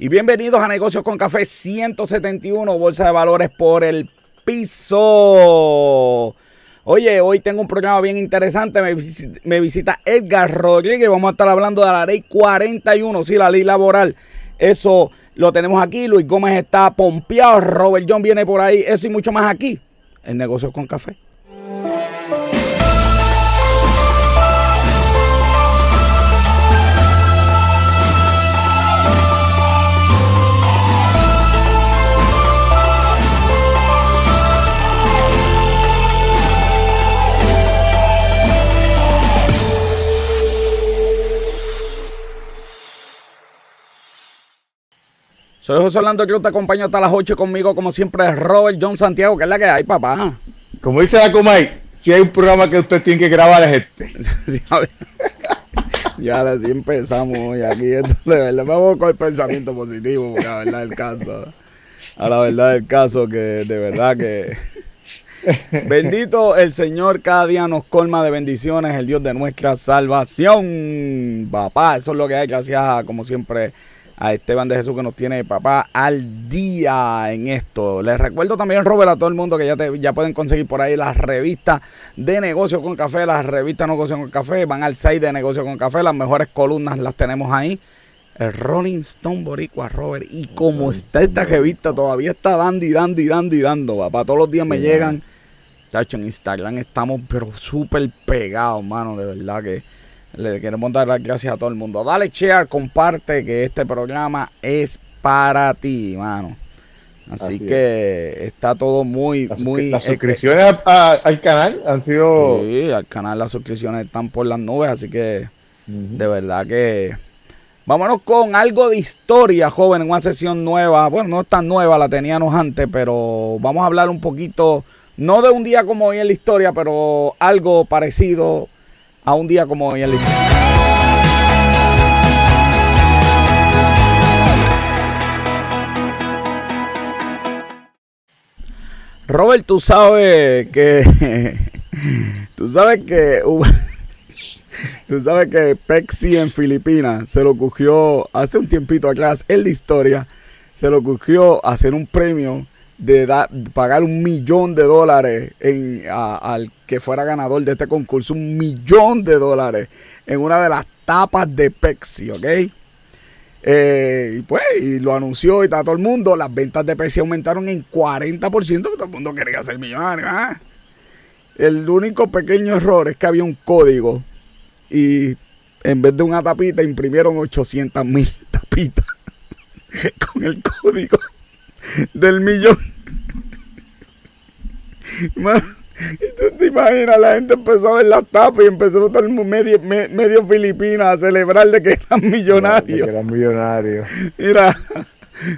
Y bienvenidos a Negocios con Café 171, Bolsa de Valores por el piso. Oye, hoy tengo un programa bien interesante. Me visita, Edgar Rodríguez. Vamos a estar hablando de la ley 41, sí, la ley laboral. Eso lo tenemos aquí. Luis Gómez está pompeado. Robert John viene por ahí. Eso y mucho más aquí en Negocios con Café. Soy José Orlando Cruz, te acompaño hasta las 8 conmigo, como siempre, Robert John Santiago, que es la que hay, papá. Como dice la Comay, si hay un programa que usted tiene que grabar es este. ya así empezamos hoy aquí. de verdad, vamos con el pensamiento positivo, porque la verdad del caso, a la verdad del caso, que de verdad que. Bendito el Señor, cada día nos colma de bendiciones, el Dios de nuestra salvación. Papá, eso es lo que hay, gracias como siempre a Esteban de Jesús que nos tiene papá al día en esto. Les recuerdo también, Robert, a todo el mundo que ya, te, ya pueden conseguir por ahí las revistas de negocio con café, las revistas de negocio con café, van al site de negocio con café, las mejores columnas las tenemos ahí. El Rolling Stone Boricua, Robert. Y como está esta revista, todavía está dando y dando y dando y dando, papá. Todos los días me llegan. Chacho, en Instagram estamos pero súper pegados, mano, de verdad que le queremos dar las gracias a todo el mundo. Dale share, comparte que este programa es para ti, mano. Así, que está todo muy, muy. Las suscripciones al canal han sido. Sí, al canal las suscripciones están por las nubes, así que de verdad que. Vámonos con algo de historia, joven, en una sesión nueva. Bueno, no es tan nueva, la teníamos antes, pero vamos a hablar un poquito, no de un día como hoy en la historia, pero algo parecido a un día como hoy en la Robert, tú sabes que. tú sabes que. tú sabes que Pepsi en Filipinas se lo cogió hace un tiempito atrás en la historia. Se lo cogió hacer un premio de, pagar un millón de dólares en, al que fuera ganador de este concurso, un millón de dólares en una de las tapas de Pepsi, ¿ok? Eh, y pues, y lo anunció y está todo el mundo, las ventas de Pepsi aumentaron en 40%, porque todo el mundo quería ser millonario. ¿ah? El único pequeño error es que había un código y en vez de una tapita imprimieron 800 mil tapitas con el código del millón. y tú te imaginas, la gente empezó a ver las tapas y empezó todo el mundo medio, medio filipina a celebrar de que eran millonarios. que eran millonarios. Mira,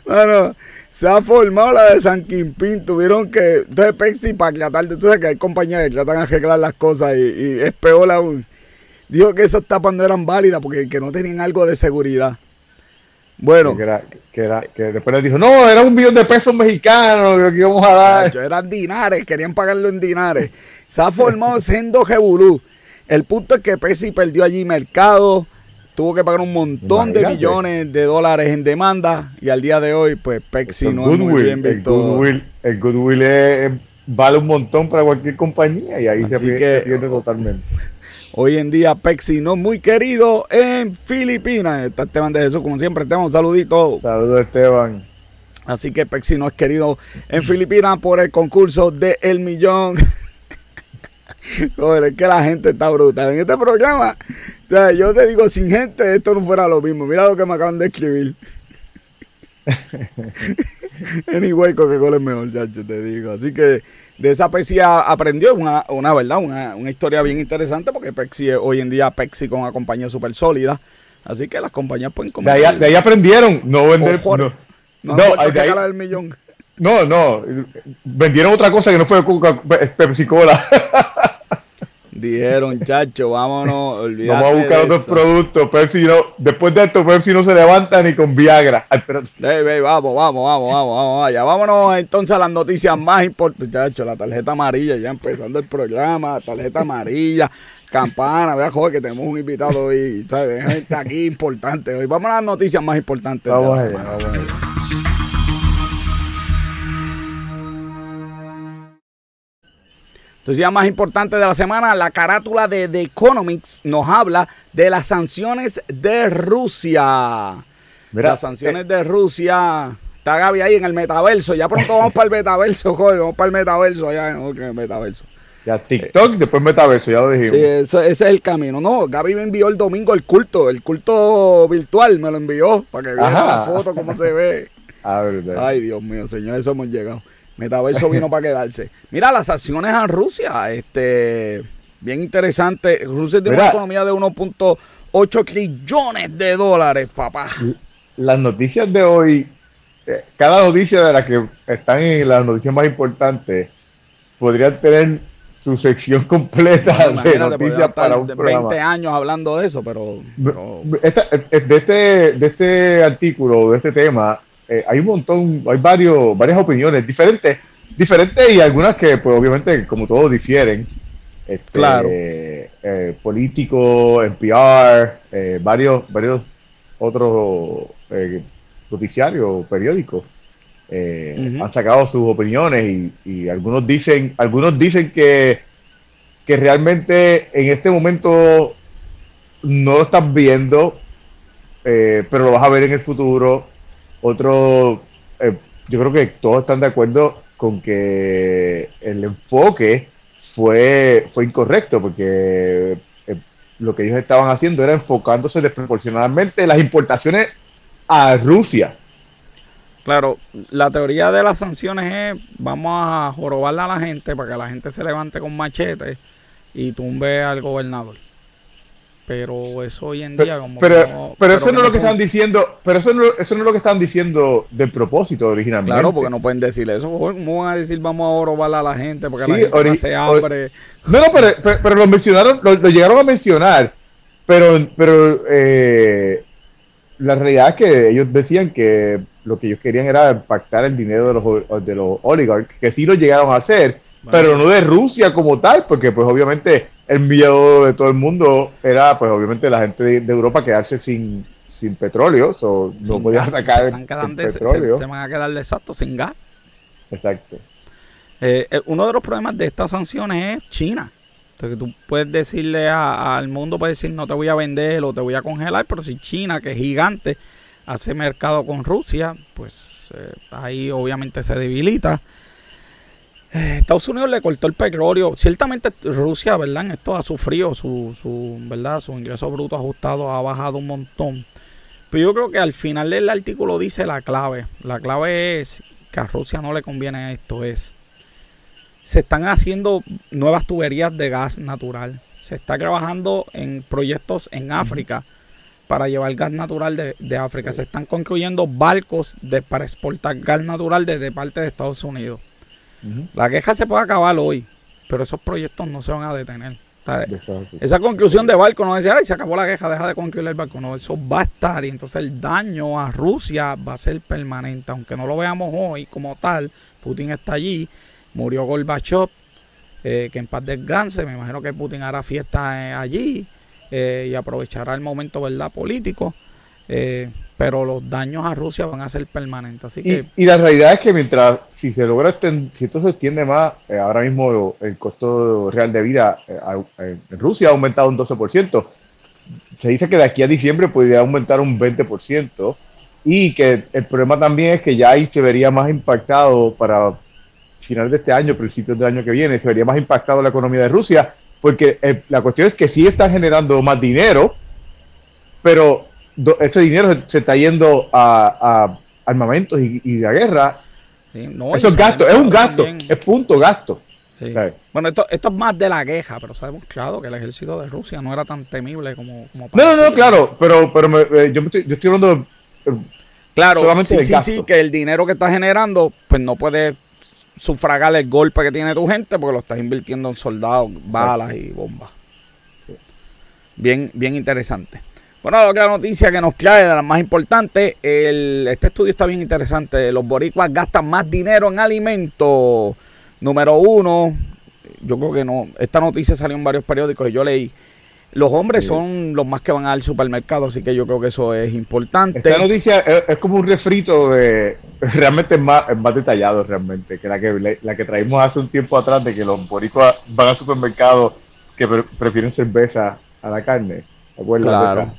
bueno, se ha formado la de San Quimpín. Tuvieron que. Entonces, Pepsi, para de. Tú sabes que hay compañías que tratan de arreglar las cosas y, es peor aún. Dijo que esas tapas no eran válidas porque que no tenían algo de seguridad. Bueno. Que, era, que, era, que después le dijo, no, era un millón de pesos mexicanos que íbamos a dar. eran dinares, querían pagarlo en dinares. Se ha formado siendo Jebulú. El punto es que Pepsi perdió allí mercado, tuvo que pagar un montón de millones de dólares en demanda y al día de hoy, pues Pepsi no es muy bien visto. El Goodwill, el goodwill vale un montón para cualquier compañía y ahí se, pierde totalmente. Hoy en día Pepsi no muy querido en Filipinas. Está Esteban de Jesús, como siempre. Esteban, un saludito. Saludos Esteban. Así que Pepsi no es querido en Filipinas por el concurso de El Millón. Joder, es que la gente está brutal. En este programa, yo te digo, sin gente esto no fuera lo mismo. Mira lo que me acaban de escribir. anyway, Coca-Cola es mejor, chacho, te digo. Así que de esa Pepsi aprendió una, una verdad, una, una, historia bien interesante, porque Pepsi hoy en día Pepsi con una compañía súper sólida. Así que las compañías pueden comer. De ahí, aprendieron, no vender. no, no, no millón. No, no. Vendieron otra cosa que no fue Pepsi Cola. Dijeron, chacho, vámonos, olvídate Vamos a buscar otros productos. Pepsi no, después de esto, Pepsi no se levanta ni con Viagra. Ay, vamos, vamos, vamos, vamos, vamos, allá. Vámonos entonces a las noticias más importantes. Chacho, la tarjeta amarilla, ya empezando el programa, tarjeta amarilla, campana, vea, joder, que tenemos un invitado hoy. Gente aquí importante hoy. Vamos a las noticias más importantes de la semana. Ya más importante de la semana, la carátula de The Economics nos habla de las sanciones de Rusia. las sanciones de Rusia. Está Gaby ahí en el metaverso. Ya pronto vamos para el metaverso, joder. Vamos para el metaverso allá en el metaverso. Ya TikTok, después metaverso, ya lo dijimos. Sí, ese es el camino. No, Gaby me envió el domingo el culto, el culto virtual, me lo envió para que vean la foto, cómo se ve. Ah, Ay, Dios mío, señor, eso hemos llegado. Metaverso vino para quedarse. Mira, las acciones a Rusia, este, bien interesante. Rusia tiene una economía de 1.8 trillones de dólares, papá. Las noticias de hoy, eh, cada noticia de las que están en las noticias más importantes, podrían tener su sección completa de noticias para un 20 años hablando de eso, pero... Eh, de, este, de este artículo, de este tema, eh, hay un montón, hay varios, varias opiniones diferentes, diferentes y algunas que, pues obviamente, como todos difieren. Este, claro. Eh, políticos, NPR, eh, varios, varios otros noticiarios, periódicos. han sacado sus opiniones y, algunos dicen algunos dicen que, que realmente en este momento no lo estás viendo pero lo vas a ver en el futuro otro, eh, yo creo que todos están de acuerdo con que el enfoque fue, fue incorrecto, porque eh, lo que ellos estaban haciendo era enfocándose desproporcionadamente las importaciones a Rusia. Claro, la teoría de las sanciones es vamos a jorobarle a la gente para que la gente se levante con machete y tumbe al gobernador pero eso hoy en día como pero, pero, eso no es lo que están diciendo pero eso no, eso no es lo que están diciendo del propósito originalmente. Claro porque no pueden decir eso. ¿cómo van a decir vamos a robar a la gente porque la gente se hambre no no pero, pero, lo mencionaron lo, llegaron a mencionar pero pero eh, la realidad es que ellos decían que lo que ellos querían era pactar el dinero de los, de los oligarcas que sí lo llegaron a hacer pero no de Rusia como tal porque pues obviamente el miedo de todo el mundo era, pues obviamente, la gente de, Europa quedarse sin, sin petróleo, o no podían atacar el, petróleo. Se, van a quedar exacto sin gas. Exacto. Eh, eh, uno de los problemas de estas sanciones es China. Entonces tú puedes decirle al mundo, puedes decir no te voy a vender o te voy a congelar, pero si China, que es gigante, hace mercado con Rusia, pues eh, ahí obviamente se debilita. Eh, Estados Unidos le cortó el petróleo. Ciertamente Rusia, ¿verdad? En esto ha sufrido su, su, ¿verdad? Su ingreso bruto ajustado ha bajado un montón. Pero yo creo que al final del artículo dice la clave. La clave es que a Rusia no le conviene esto. Es se están haciendo nuevas tuberías de gas natural. Se está trabajando en proyectos en África para llevar gas natural de, de África. Se están construyendo barcos de, para exportar gas natural desde parte de Estados Unidos. La queja se puede acabar hoy, pero esos proyectos no se van a detener. Esa conclusión de barco no decir, ay, se acabó la queja, deja de construir el barco. No, eso va a estar y entonces el daño a Rusia va a ser permanente. Aunque no lo veamos hoy como tal, Putin está allí, murió Gorbachev, eh, que en paz descanse. Me imagino que Putin hará fiesta eh, allí eh, y aprovechará el momento verdad político. Eh, pero los daños a Rusia van a ser permanentes. Así que... y, la realidad es que mientras, si se logra, si esto se extiende más, eh, ahora mismo el costo real de vida eh, en Rusia ha aumentado un 12%. Se dice que de aquí a diciembre podría aumentar un 20%. Y que el problema también es que ya ahí se vería más impactado para final de este año, principios del año que viene, se vería más impactado la economía de Rusia, porque la cuestión es que sí están generando más dinero, pero ese dinero se, está yendo a, armamentos y, y, a guerra. Eso es gasto, es un gasto, es punto gasto. Bueno, esto, esto es más de la queja, pero sabemos claro que el ejército de Rusia no era tan temible como, como No, no, no, claro, pero, pero eh, yo, estoy, yo estoy hablando. Eh, claro, sí, sí, sí, que el dinero que está generando, pues no puede sufragar el golpe que tiene tu gente porque lo estás invirtiendo en soldados, balas y bombas. Bien, bien interesante. Bueno, la noticia que nos trae de las más importantes, el, este estudio está bien interesante. Los boricuas gastan más dinero en alimentos. Número uno, yo creo que no, esta noticia salió en varios periódicos y yo leí. Los hombres son los más que van al supermercado, así que yo creo que eso es importante. Esta noticia es, como un refrito de realmente más, más detallado realmente que la que la que traímos hace un tiempo atrás de que los boricuas van al supermercado que prefieren cerveza a la carne. Claro. Esa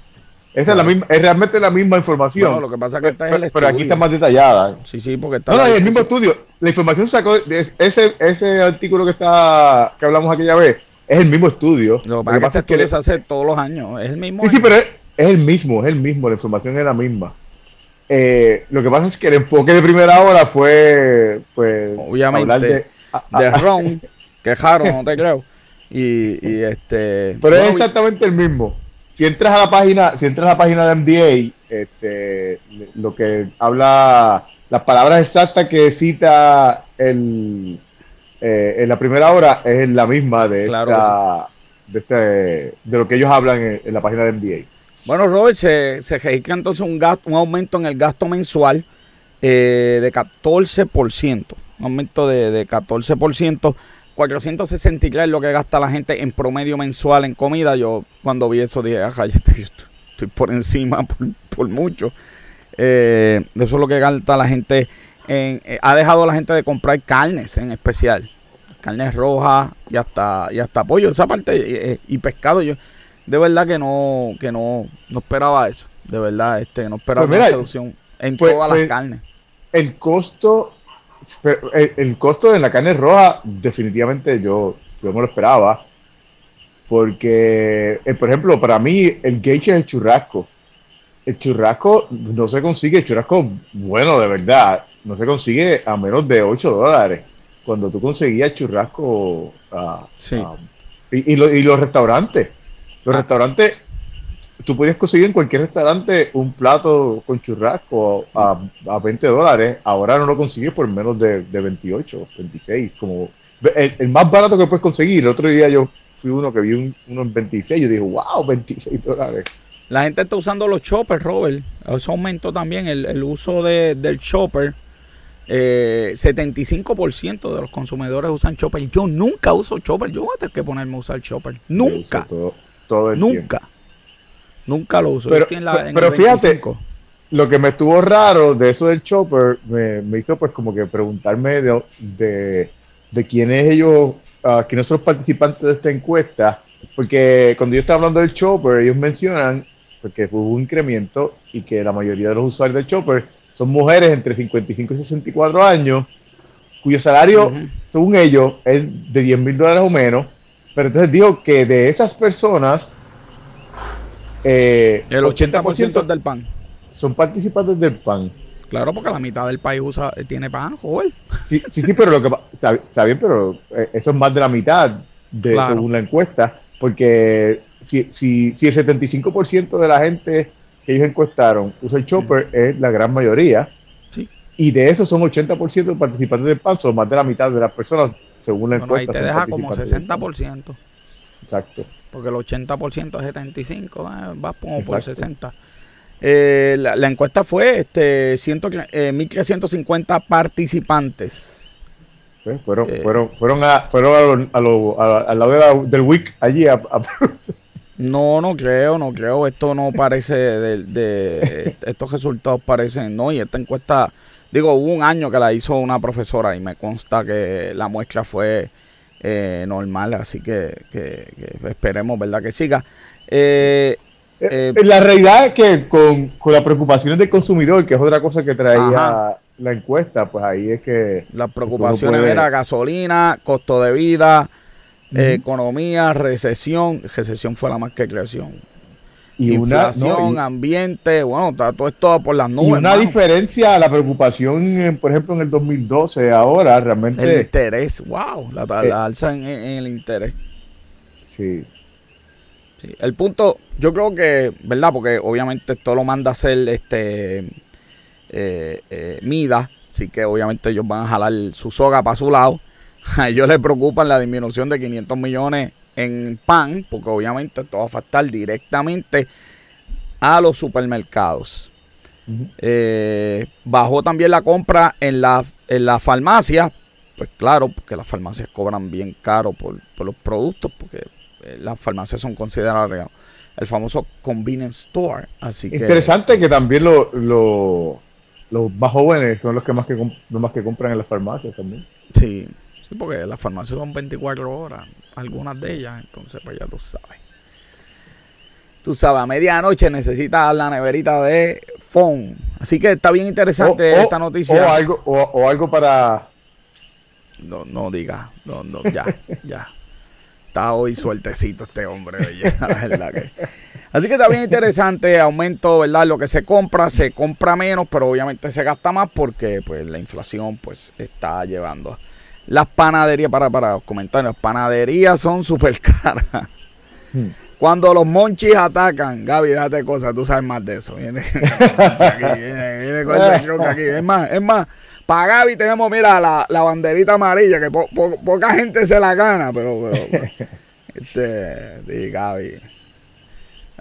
es, la misma, es realmente la misma información. lo que pasa es que está pero, pero aquí está más detallada. Sí, sí, porque está. No, no, es el mismo estudio. La información sacó. De ese, ese artículo que está que hablamos aquella vez es el mismo estudio. Lo que pasa, es que se hace todos los años. Es el mismo. Sí, sí, pero es, el mismo, es el mismo. La información es la misma. Eh, lo que pasa es que el enfoque de primera hora fue, pues, obviamente, de, de Ron, quejaron, no te creo. Y, y este. Pero es exactamente el mismo si entras a la página, si entras a la página de MDA, este, lo que habla, las palabras exactas que cita el, eh, en la primera hora es la misma de, de, este, de lo que ellos hablan en, la página de MDA. Bueno, Robert, se, se registra entonces un, gasto, un aumento en el gasto mensual eh, de 14%, un aumento de, de 14%. 463 es lo que gasta la gente en promedio mensual en comida. Yo cuando vi eso dije, ajá, estoy, estoy por encima por, mucho. Eh, eso es lo que gasta la gente. En, eh, ha dejado la gente de comprar carnes en especial. Carnes rojas y hasta, y hasta pollo. Esa parte eh, y pescado. Yo de verdad que no, que no, no esperaba eso. De verdad, este, no esperaba pues una reducción en pues, todas las pues, carnes. El costo el, costo de la carne roja, definitivamente yo, yo me lo esperaba. Porque, eh, por ejemplo, para mí el gauge es el churrasco. El churrasco no se consigue, el churrasco bueno de verdad, no se consigue a menos de 8 dólares. Cuando tú conseguías churrasco. Uh, y, y, los restaurantes. Los ah. restaurantes tú podías conseguir en cualquier restaurante un plato con churrasco a, a 20 dólares, ahora no lo consigues por menos de, de 28, 26, como el, más barato que puedes conseguir. El otro día yo fui uno que vi uno en 26, yo dije, wow, 26 dólares. La gente está usando los choppers, Robert. Eso aumentó también el, uso de, del chopper. Eh, 75% de los consumidores usan chopper. Yo nunca uso chopper. Yo voy a tener que ponerme a usar chopper. Nunca. Todo, el nunca. Nunca lo uso. Pero, fíjate, lo que me estuvo raro de eso del chopper me, hizo pues como que preguntarme de, de, de quiénes ellos, uh, quiénes son los participantes de esta encuesta, porque cuando yo estaba hablando del chopper, ellos mencionan porque hubo un incremento y que la mayoría de los usuarios del chopper son mujeres entre 55 y 64 años, cuyo salario, según ellos, es de 10 mil dólares o menos. Pero entonces dijo que de esas personas, eh, el 80%, del pan. Son participantes del pan. Claro, porque la mitad del país usa, eh, tiene pan, joder. Sí, sí, pero lo que está, bien, pero eh, eso es más de la mitad de según la encuesta, porque si, si, si el 75% de la gente que ellos encuestaron usa el chopper, es la gran mayoría. Sí. Y de esos son 80% de participantes del pan, son más de la mitad de las personas según la encuesta. Ahí te deja como 60%. Exacto porque el 80% es 75, eh, va como por 60. Eh, la, encuesta fue este, 1.350 eh, participantes. fueron, fueron, fueron, a, fueron a, a, lado del WIC allí No, no creo, no creo. Esto no parece de, estos resultados parecen, no. Y esta encuesta, digo, hubo un año que la hizo una profesora y me consta que la muestra fue eh, normal, así que, esperemos, ¿verdad? Que siga. Eh, eh, la realidad es que con, con, las preocupaciones del consumidor, que es otra cosa que traía la encuesta, pues ahí es que... Las preocupaciones era gasolina, costo de vida, economía, recesión. Recesión fue la más que creación y inflación, ambiente, bueno, está todo esto por las nubes. Y una diferencia a la preocupación, por ejemplo, en el 2012, ahora realmente... El interés, wow, la, eh, alza en, el interés. Sí. sí. El punto, yo creo que, ¿verdad? Porque obviamente esto lo manda a hacer este eh, eh, Mida, Así que obviamente ellos van a jalar su soga para su lado. A ellos les preocupa la disminución de 500 millones en pan, porque obviamente esto va a afectar directamente a los supermercados. Eh, bajó también la compra en la, en la farmacia. Pues claro, porque las farmacias cobran bien caro por, los productos, porque eh, las farmacias son consideradas el famoso convenience store. Así Interesante que, también lo, los más jóvenes son los que más que, los más que compran en las farmacias también. Sí, sí, porque las farmacias son 24 horas, algunas de ellas, entonces pues ya tú sabes tú sabes, a medianoche necesitas la neverita de phone. Así que está bien interesante esta noticia. O algo, o, algo para. No, no diga, no, no, ya, ya. Está hoy sueltecito este hombre, Así que está bien interesante, aumento, ¿verdad? Lo que se compra, se compra menos, pero obviamente se gasta más porque pues la inflación pues está llevando. Las panaderías, para, para los comentarios, panaderías son súper caras. Hmm. Cuando los monchis atacan, Gaby, déjate cosas, tú sabes más de eso. Viene, aquí, viene, con ese aquí. Es más, es más, para Gaby tenemos, mira, la, la banderita amarilla, que poca gente se la gana, pero, pero, este, sí, Gaby.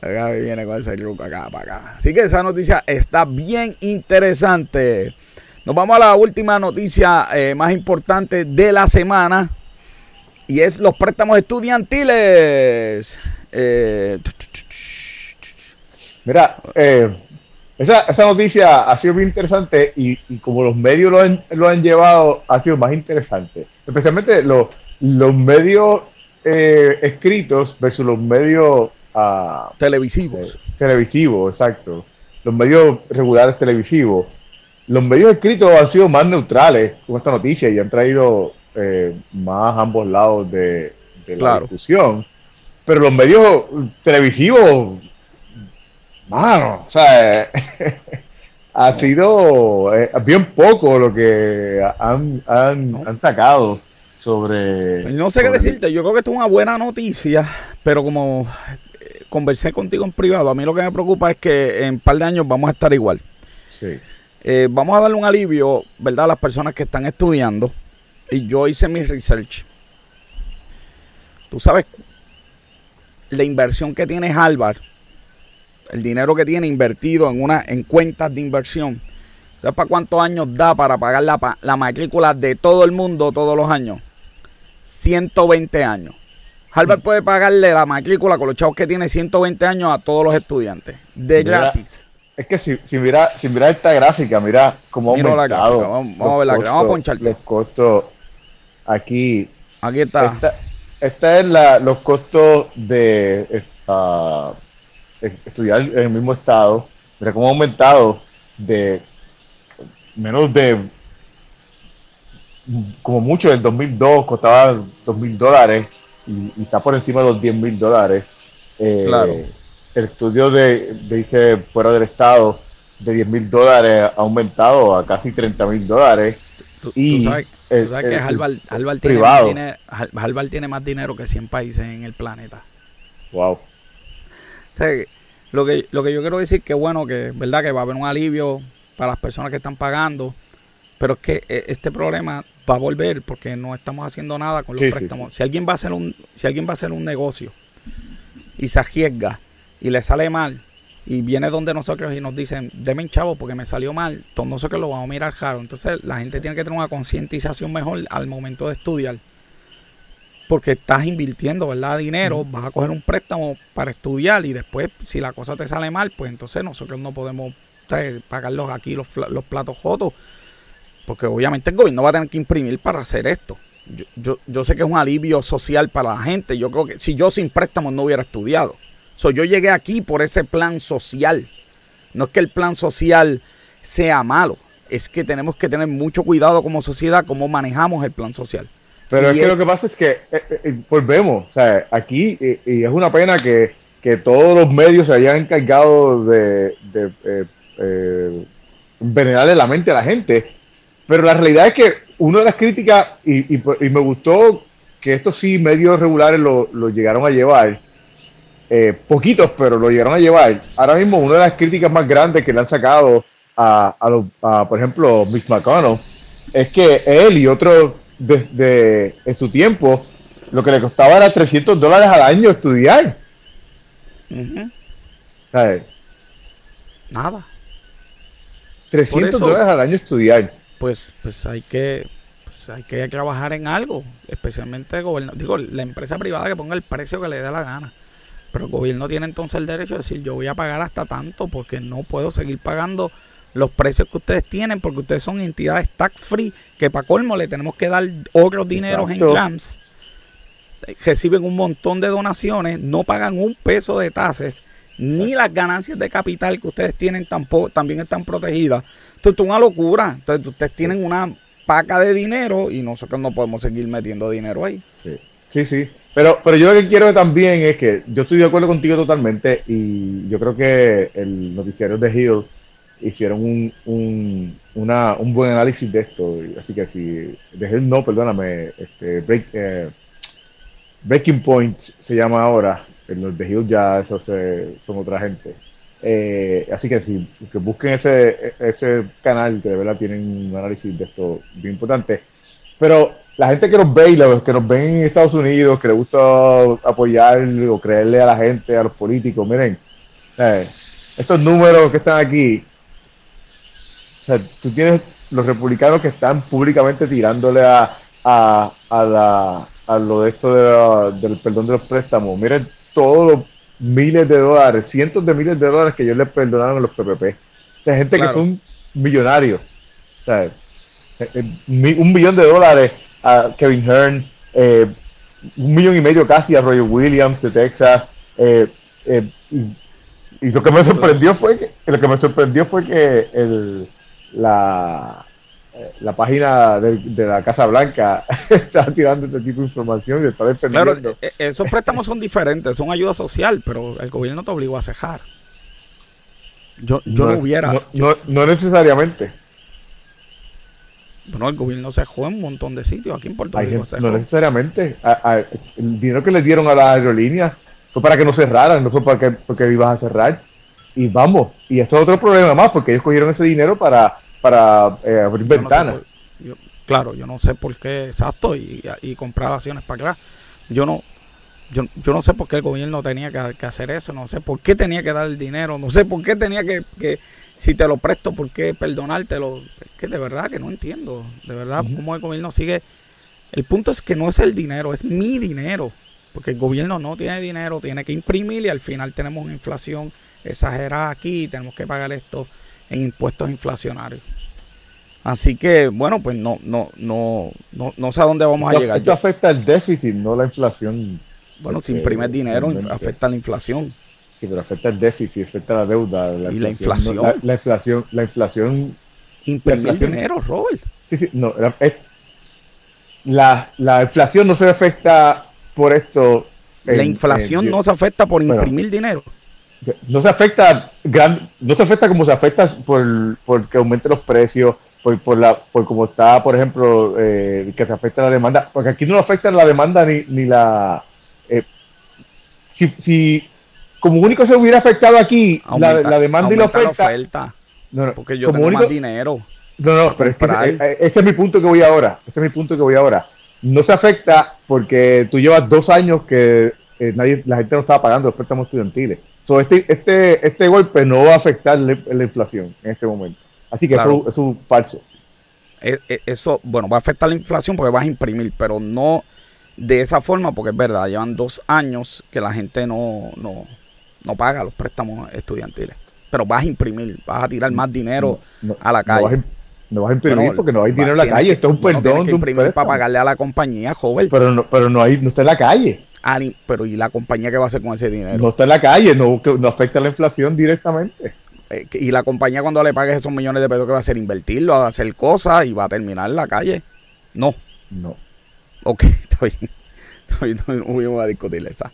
Gaby viene con ese truco acá, para acá. Así que esa noticia está bien interesante. Nos vamos a la última noticia eh, más importante de la semana. Y es los préstamos estudiantiles. Eh, Mira, eh, esa, esa, noticia ha sido muy interesante y, como los medios lo han, lo han, llevado, ha sido más interesante. Especialmente los, los medios eh, escritos versus los medios ah, televisivos. televisivos, exacto. Los medios regulares televisivos. Los medios escritos han sido más neutrales con esta noticia y han traído más ambos lados de, la discusión pero los medios televisivos, mano, o sea, ha sido eh, bien poco lo que han, han, sacado sobre... No sé qué decirte, yo creo que esto es una buena noticia, pero como eh, conversé contigo en privado, a mí lo que me preocupa es que en un par de años vamos a estar igual. Sí. Eh, vamos a darle un alivio, ¿verdad?, a las personas que están estudiando. Y yo hice mi research. Tú sabes la inversión que tiene Harvard, el dinero que tiene invertido en, una, en cuentas de inversión, ¿sabes para cuántos años da para pagar la, la matrícula de todo el mundo todos los años? 120 años. Harvard mm. puede pagarle la matrícula con los chavos que tiene 120 años a todos los estudiantes, de gratis. Es que si, si, mira, si mira esta gráfica, mira cómo ha aumentado. Vamos, a ver la gráfica, vamos a poncharte. Los costos aquí. Aquí está esta es la, los costos de estudiar en el mismo estado. Mira cómo ha aumentado de menos de como mucho del 2002 costaba dos mil dólares y, está por encima de los 10 mil dólares. Eh, claro. El estudio de, dice fuera del estado de 10 mil dólares ha aumentado a casi 30 mil dólares. y Tú sabes que Harvard, tiene más dinero, tiene más dinero que 100 países en el planeta. Wow. lo, que, lo que yo quiero decir que bueno, que verdad que va a haber un alivio para las personas que están pagando, pero es que eh, este problema va a volver porque no estamos haciendo nada con los préstamos. Si alguien va a hacer un si alguien va a hacer un negocio y se arriesga y le sale mal, y viene donde nosotros y nos dicen, deme chavo porque me salió mal, todos nosotros lo vamos a mirar caro. Entonces la gente tiene que tener una concientización mejor al momento de estudiar. Porque estás invirtiendo, ¿verdad? Dinero, vas a coger un préstamo para estudiar y después, si la cosa te sale mal, pues entonces nosotros no podemos pagarlos aquí los, los platos jotos. Porque obviamente el gobierno va a tener que imprimir para hacer esto. Yo, yo, yo sé que es un alivio social para la gente. Yo creo que si yo sin préstamos no hubiera estudiado yo llegué aquí por ese plan social. No es que el plan social sea malo, es que tenemos que tener mucho cuidado como sociedad cómo manejamos el plan social. Pero es que lo que pasa es que eh, eh, eh, volvemos, o sea, aquí, y, es una pena que, todos los medios se hayan encargado de, de envenenarle la mente a la gente, pero la realidad es que una de las críticas, y, me gustó que estos sí medios regulares lo, lo llegaron a llevar, eh, poquitos, pero lo llegaron a llevar. Ahora mismo, una de las críticas más grandes que le han sacado a, a, a, por ejemplo, Mitch McConnell, es que él y otros desde en su tiempo, lo que le costaba era 300 dólares al año estudiar. ¿Sabes? Nada. 300 dólares al año estudiar. Pues, pues hay que pues hay que trabajar en algo, especialmente el. Digo, la empresa privada que ponga el precio que le dé la gana. Pero el gobierno tiene entonces el derecho de decir, yo voy a pagar hasta tanto porque no puedo seguir pagando los precios que ustedes tienen porque ustedes son entidades tax free que para colmo le tenemos que dar otros dineros en grams. Reciben un montón de donaciones, no pagan un peso de tasas, ni las ganancias de capital que ustedes tienen tampoco también están protegidas. Esto es una locura. Entonces ustedes tienen una paca de dinero y nosotros no podemos seguir metiendo dinero ahí. Sí, sí. sí. Pero, pero yo lo que quiero también es que yo estoy de acuerdo contigo totalmente y yo creo que el noticiario de Hill hicieron un, un, una, un buen análisis de esto. Así que si, de Hill no, perdóname, este, break, eh, Breaking Point se llama ahora, los de Hill ya esos son otra gente. Eh, así que si que busquen ese, ese canal que de verdad tienen un análisis de esto bien importante. Pero la gente que nos ve y los que nos ven en Estados Unidos, que le gusta apoyar o creerle a la gente, a los políticos, miren, eh, estos números que están aquí, o sea, tú tienes los republicanos que están públicamente tirándole a, a, a, la, a lo de esto del perdón de los préstamos. Miren todos los miles de dólares, cientos de miles de dólares que ellos les perdonaron a los PPP. O sea, gente que son millonarios. O sea, eh, eh, un millón de dólares a Kevin Hearn, eh, un millón y medio casi a Roger Williams de Texas. Eh, eh, y, lo que me sorprendió fue que lo que me sorprendió fue que el, la, la página de, la Casa Blanca está tirando este tipo de información y está Claro, esos préstamos son diferentes, son ayuda social, pero el gobierno te obligó a cejar. Yo, yo no, hubiera. no, no necesariamente. Bueno, el gobierno se en un montón de sitios. Aquí en Puerto Rico se No necesariamente. el dinero que le dieron a las aerolíneas fue para que no cerraran, no fue para que, porque ibas a cerrar. Y vamos, y esto es otro problema más, porque ellos cogieron ese dinero para, para eh, abrir ventanas. claro, yo no sé por qué exacto y, y comprar acciones para acá. Yo no, yo, yo no sé por qué el gobierno tenía que, hacer eso, no sé por qué tenía que dar el dinero, no sé por qué tenía que, que si te lo presto, por qué perdonártelo. Es que de verdad que no entiendo, de verdad, cómo el gobierno sigue. El punto es que no es el dinero, es mi dinero, porque el gobierno no tiene dinero, tiene que imprimir y al final tenemos una inflación exagerada aquí y tenemos que pagar esto en impuestos inflacionarios. Así que, bueno, pues no, no, no, no, no sé a dónde vamos a llegar. Esto afecta el déficit, no la inflación. Bueno, si imprimes dinero, afecta la inflación. Sí, pero afecta el déficit, afecta la deuda. La y la inflación. la, inflación, la inflación. Imprimir dinero, Robert. Sí, sí, no. La, la, inflación no se afecta por esto. la inflación no se afecta por imprimir dinero. No se afecta gran, no se afecta como se afecta por, por que aumenten los precios, por, por, la, por como está, por ejemplo, eh, que se afecta la demanda. Porque aquí no afecta la demanda ni, ni la. Eh, si, si como único se hubiera afectado aquí la, demanda y la oferta. porque yo tengo más dinero. No, no, pero es que, ese es mi punto que voy ahora. Ese es mi punto que voy ahora. No se afecta porque tú llevas dos años que eh, nadie, la gente no estaba pagando los préstamos estudiantiles. So, este, este, este golpe no va a afectar la, inflación en este momento. Así que eso, es un falso. Eso, bueno, va a afectar la inflación porque vas a imprimir, pero no de esa forma, porque es verdad, llevan dos años que la gente no, no, no paga los préstamos estudiantiles. Pero vas a imprimir, vas a tirar más dinero a la calle. No vas a, imprimir porque no hay dinero en la calle. Esto es un perdón. que imprimir para pagarle a la compañía, joven. Pero no, pero no, hay, no está en la calle. Ah, pero ¿y la compañía qué va a hacer con ese dinero? No está en la calle, no, no afecta a la inflación directamente. Eh, y la compañía cuando le pagues esos millones de pesos que va a hacer invertirlo, a hacer cosas y va a terminar en la calle. No. No. Ok, estoy, estoy, estoy, voy a discutir esa.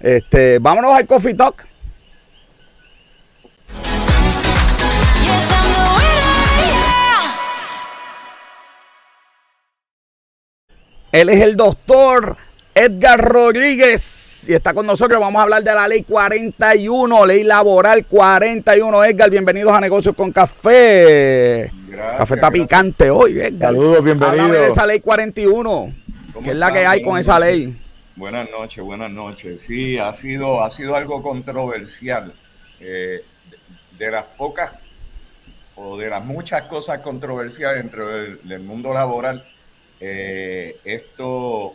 Este, vámonos al Coffee Talk. Él es el doctor Edgar Rodríguez y está con nosotros. Vamos a hablar de la ley 41, ley laboral 41. Edgar, bienvenidos a Negocios con Café. Café está picante hoy, Edgar. Saludos, bienvenidos. de esa ley 41. ¿Qué es la que hay con esa ley? Buenas noches, buenas noches. Sí, ha sido, ha sido algo controversial. Eh, de las pocas o de las muchas cosas controversiales dentro del, mundo laboral, eh, esto,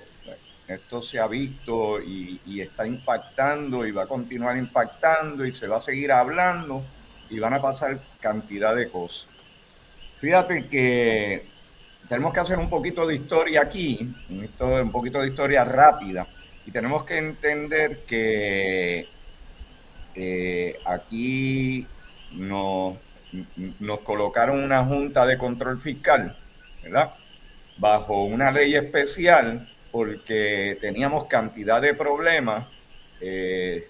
esto se ha visto y, está impactando y va a continuar impactando y se va a seguir hablando y van a pasar cantidad de cosas. Fíjate que tenemos que hacer un poquito de historia aquí, un poquito de historia rápida y tenemos que entender que eh, aquí nos colocaron una junta de control fiscal, ¿verdad? Bajo una ley especial porque teníamos cantidad de problemas eh,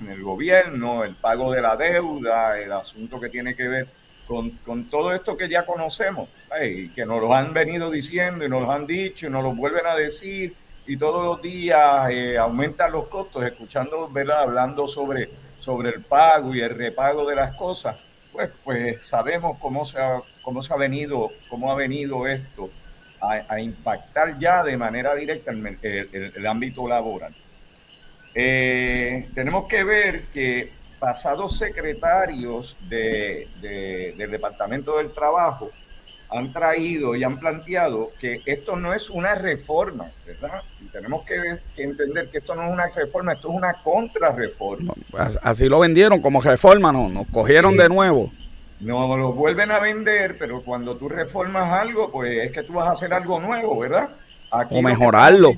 en el gobierno, el pago de la deuda, el asunto que tiene que ver con, todo esto que ya conocemos, que nos lo han venido diciendo y nos lo han dicho y nos lo vuelven a decir y todos los días eh, aumentan los costos, escuchando, ¿verdad? Hablando sobre, sobre el pago y el repago de las cosas pues, pues sabemos cómo se ha, cómo se ha venido, cómo ha venido esto a, impactar ya de manera directa en el, ámbito laboral. Eh, tenemos que ver que pasados secretarios de, del Departamento del Trabajo han traído y han planteado que esto no es una reforma, ¿verdad? Y tenemos que, entender que esto no es una reforma, esto es una contrarreforma. Así lo vendieron como reforma, no, nos cogieron de nuevo. No lo vuelven a vender, pero cuando tú reformas algo, pues es que tú vas a hacer algo nuevo, ¿verdad? o mejorarlo.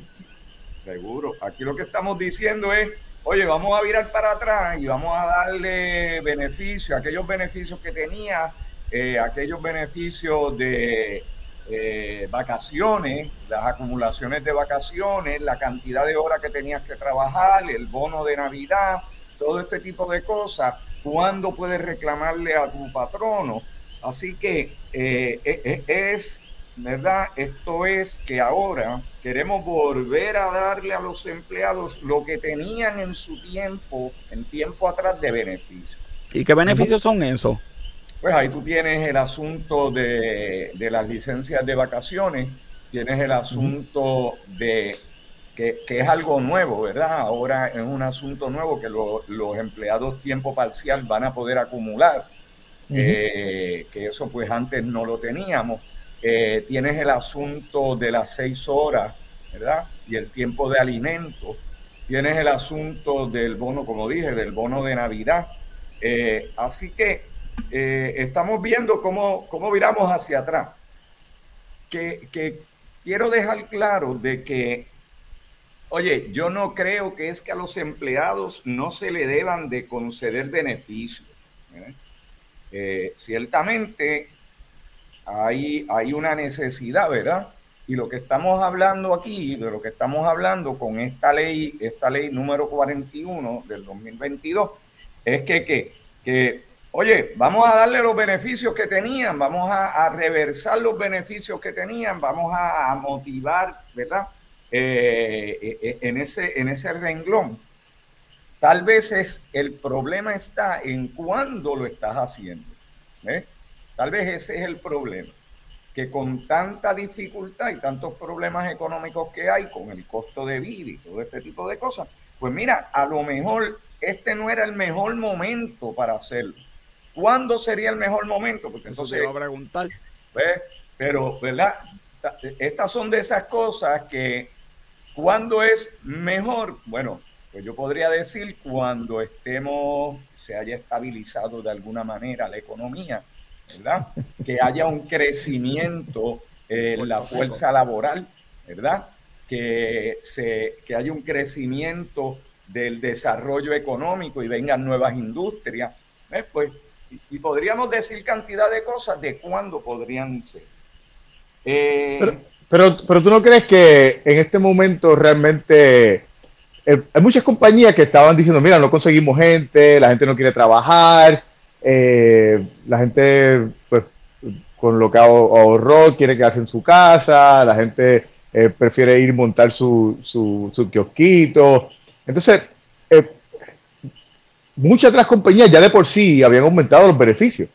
seguro. Aquí lo que estamos diciendo es, oye, vamos a virar para atrás y vamos a darle beneficio, aquellos beneficios que tenía eh, aquellos beneficios de eh, vacaciones, las acumulaciones de vacaciones, la cantidad de horas que tenías que trabajar, el bono de Navidad, todo este tipo de cosas, cuándo puedes reclamarle a tu patrono. Así que eh, es, ¿verdad? Esto es que ahora queremos volver a darle a los empleados lo que tenían en su tiempo, en tiempo atrás de beneficios. ¿Y qué beneficios son esos? Pues ahí tú tienes el asunto de, las licencias de vacaciones, tienes el asunto de que, es algo nuevo, ¿verdad? Ahora es un asunto nuevo que los empleados tiempo parcial van a poder acumular, eh, que eso pues antes no lo teníamos. Eh, tienes el asunto de las seis horas, ¿verdad? Y el tiempo de alimento. Tienes el asunto del bono, como dije, del bono de Navidad. Eh, así que eh, estamos viendo cómo, cómo, viramos hacia atrás. Que, quiero dejar claro de que, oye, yo no creo que es que a los empleados no se le deban de conceder beneficios. ciertamente hay, hay una necesidad, ¿verdad? Y lo que estamos hablando aquí, de lo que estamos hablando con esta ley, esta ley número 41 del 2022, es que, que, que Oye, vamos a darle los beneficios que tenían, vamos a, reversar los beneficios que tenían, vamos a, motivar, ¿verdad? Eh, eh, eh, en, ese, en ese renglón. Tal vez es, el problema está en cuándo lo estás haciendo. Tal vez ese es el problema. Que con tanta dificultad y tantos problemas económicos que hay, con el costo de vida y todo este tipo de cosas, pues mira, a lo mejor este no era el mejor momento para hacerlo. ¿Cuándo sería el mejor momento? Porque entonces. Eso preguntar. Pero, ¿verdad? Estas son de esas cosas que. ¿Cuándo es mejor? Bueno, pues yo podría decir cuando estemos, se haya estabilizado de alguna manera la economía, ¿verdad? Que haya un crecimiento en la fuerza laboral, ¿verdad? Que, se, que haya un crecimiento del desarrollo económico y vengan nuevas industrias. Pues y, podríamos decir cantidad de cosas de cuándo podrían ser. Eh, pero, pero, tú no crees que en este momento realmente eh, hay muchas compañías que estaban diciendo, mira, no conseguimos gente, la gente no quiere trabajar, eh, la gente pues con lo que ahorró quiere quedarse en su casa, la gente eh, prefiere ir montar su, su, su kiosquito. Entonces, eh, muchas de las compañías ya de por sí habían aumentado los beneficios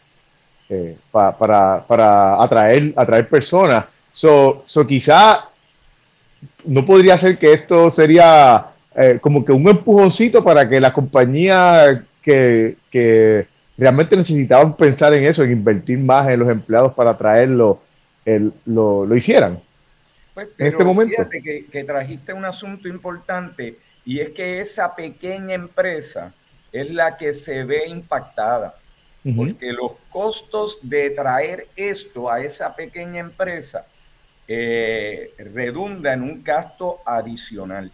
eh, para, para, atraer, atraer personas. So, so quizá no podría ser que esto sería como que un empujoncito para que las compañías que, que realmente necesitaban pensar en eso, en invertir más en los empleados para atraerlo, el, lo, lo hicieran. Pues, en este momento. Fíjate que, trajiste un asunto importante y es que esa pequeña empresa es la que se ve impactada. Porque los costos de traer esto a esa pequeña empresa eh, redunda en un gasto adicional.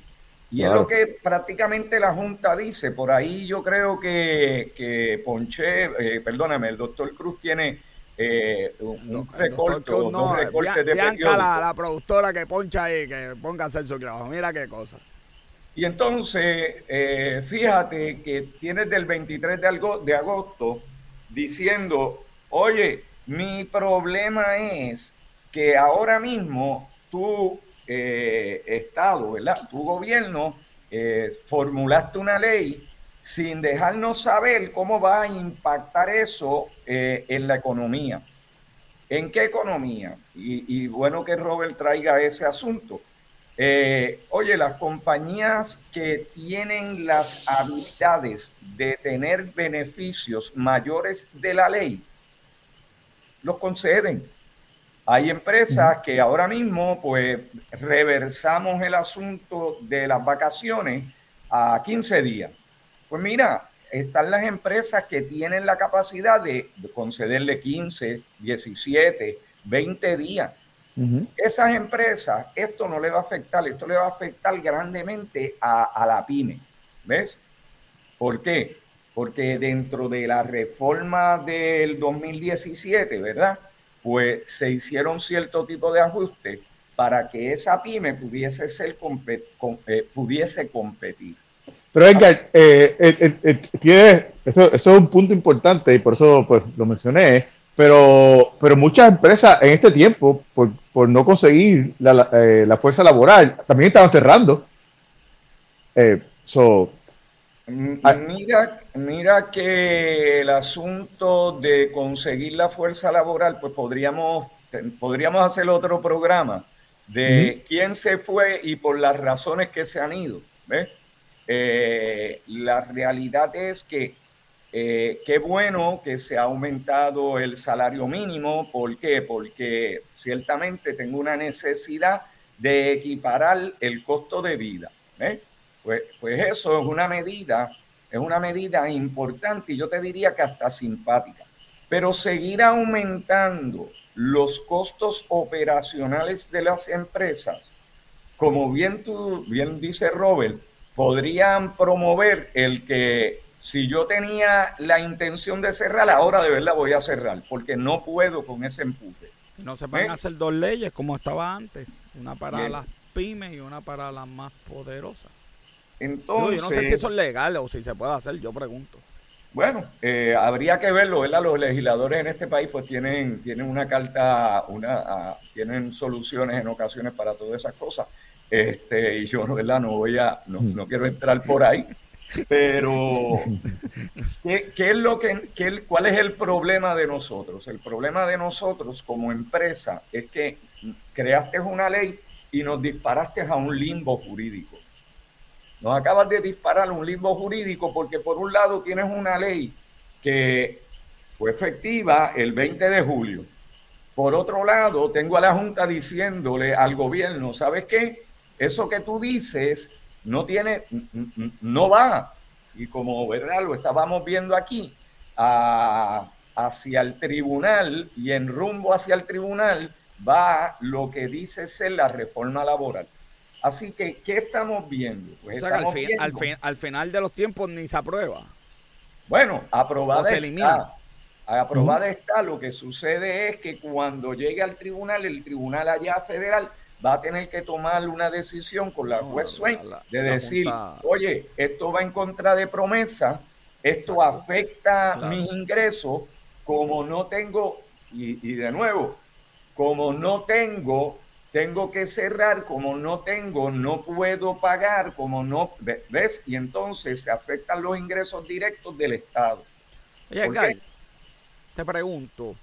Y es lo que prácticamente la Junta dice. Por ahí yo creo que, que Ponche, eh, perdóname, el doctor Cruz tiene eh, un, recorte, no, de Bianca, la, la, productora que poncha ahí, que ponga a hacer su trabajo. Mira qué cosa. Y entonces, eh, fíjate que tienes del 23 de, algo, de agosto diciendo, oye, mi problema es que ahora mismo tú eh, Estado, ¿verdad? Tu gobierno eh, formulaste una ley sin dejarnos saber cómo va a impactar eso eh, en la economía. ¿En qué economía? Y, bueno que Robert traiga ese asunto. oye, las compañías que tienen las habilidades de tener beneficios mayores de la ley, los conceden. Hay empresas que ahora mismo, pues, reversamos el asunto de las vacaciones a 15 días. Pues mira, están las empresas que tienen la capacidad de, concederle 15, 17, 20 días. Esas empresas, esto no le va a afectar, esto le va a afectar grandemente a, a la pyme. ¿Ves? ¿Por qué? Porque dentro de la reforma del 2017, ¿verdad? Pues se hicieron cierto tipo de ajustes para que esa pyme pudiese, ser eh, pudiese competir. Pero Edgar, eh, eh, eso, es un punto importante y por eso pues, lo mencioné, pero, pero muchas empresas en este tiempo, por, por no conseguir la, la, fuerza laboral, también estaban cerrando. So. Mira, mira que el asunto de conseguir la fuerza laboral, pues podríamos, podríamos hacer otro programa de quién se fue y por las razones que se han ido. Eh, la realidad es que eh, qué bueno que se ha aumentado el salario mínimo. ¿Por qué? Porque ciertamente tengo una necesidad de equiparar el costo de vida. ¿ves? Pues, pues, eso es una medida, es una medida importante y yo te diría que hasta simpática. Pero seguir aumentando los costos operacionales de las empresas, como bien tú, bien dice Robert, podrían promover el que si yo tenía la intención de cerrar, ahora de verdad voy a cerrar, porque no puedo con ese empuje. No se van a ¿Eh? hacer dos leyes como estaba antes, una para las pymes y una para las más poderosas. Entonces, yo no sé si eso es legal o si se puede hacer, yo pregunto. Bueno, eh, habría que verlo, ¿verdad? Los legisladores en este país pues tienen, tienen una carta, una, tienen soluciones en ocasiones para todas esas cosas. Este, y yo, ¿verdad? No voy a, no, no quiero entrar por ahí. Pero, ¿qué, es lo que, qué, cuál es el problema de nosotros? El problema de nosotros como empresa es que creaste una ley y nos disparaste a un limbo jurídico. Nos acabas de disparar un limbo jurídico porque por un lado tienes una ley que fue efectiva el 20 de julio. Por otro lado, tengo a la Junta diciéndole al gobierno, ¿sabes qué? Eso que tú dices no tiene, no va. Y como verdad lo estábamos viendo aquí, hacia el tribunal y en rumbo hacia el tribunal va lo que dice ser la reforma laboral. Así que, ¿qué estamos viendo? Pues al, final de los tiempos ni se aprueba. Bueno, aprobada está. Aprobada está. Lo que sucede es que cuando llegue al tribunal, el tribunal allá federal va a tener que tomar una decisión con la juez Swain de decir, oye, esto va en contra de promesa, esto afecta mis ingresos, como no tengo, y, y de nuevo, como no tengo tengo que cerrar, como no tengo, no puedo pagar, como no, ¿ves? Y entonces se afectan los ingresos directos del Estado. Oye, te pregunto,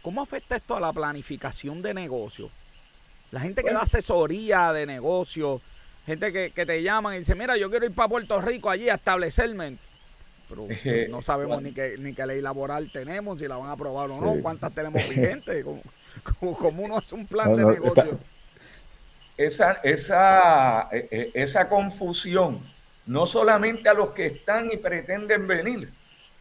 ¿cómo afecta esto a la planificación de negocios? La gente que da asesoría de negocios, gente que, te llaman y dice, mira, yo quiero ir para Puerto Rico allí a establecerme. Pero no sabemos ni qué, ni qué ley laboral tenemos, si la van a aprobar o no, cuántas tenemos vigentes, como, uno hace un plan de negocio. Esa, esa, e, e, esa confusión, no solamente a los que están y pretenden venir,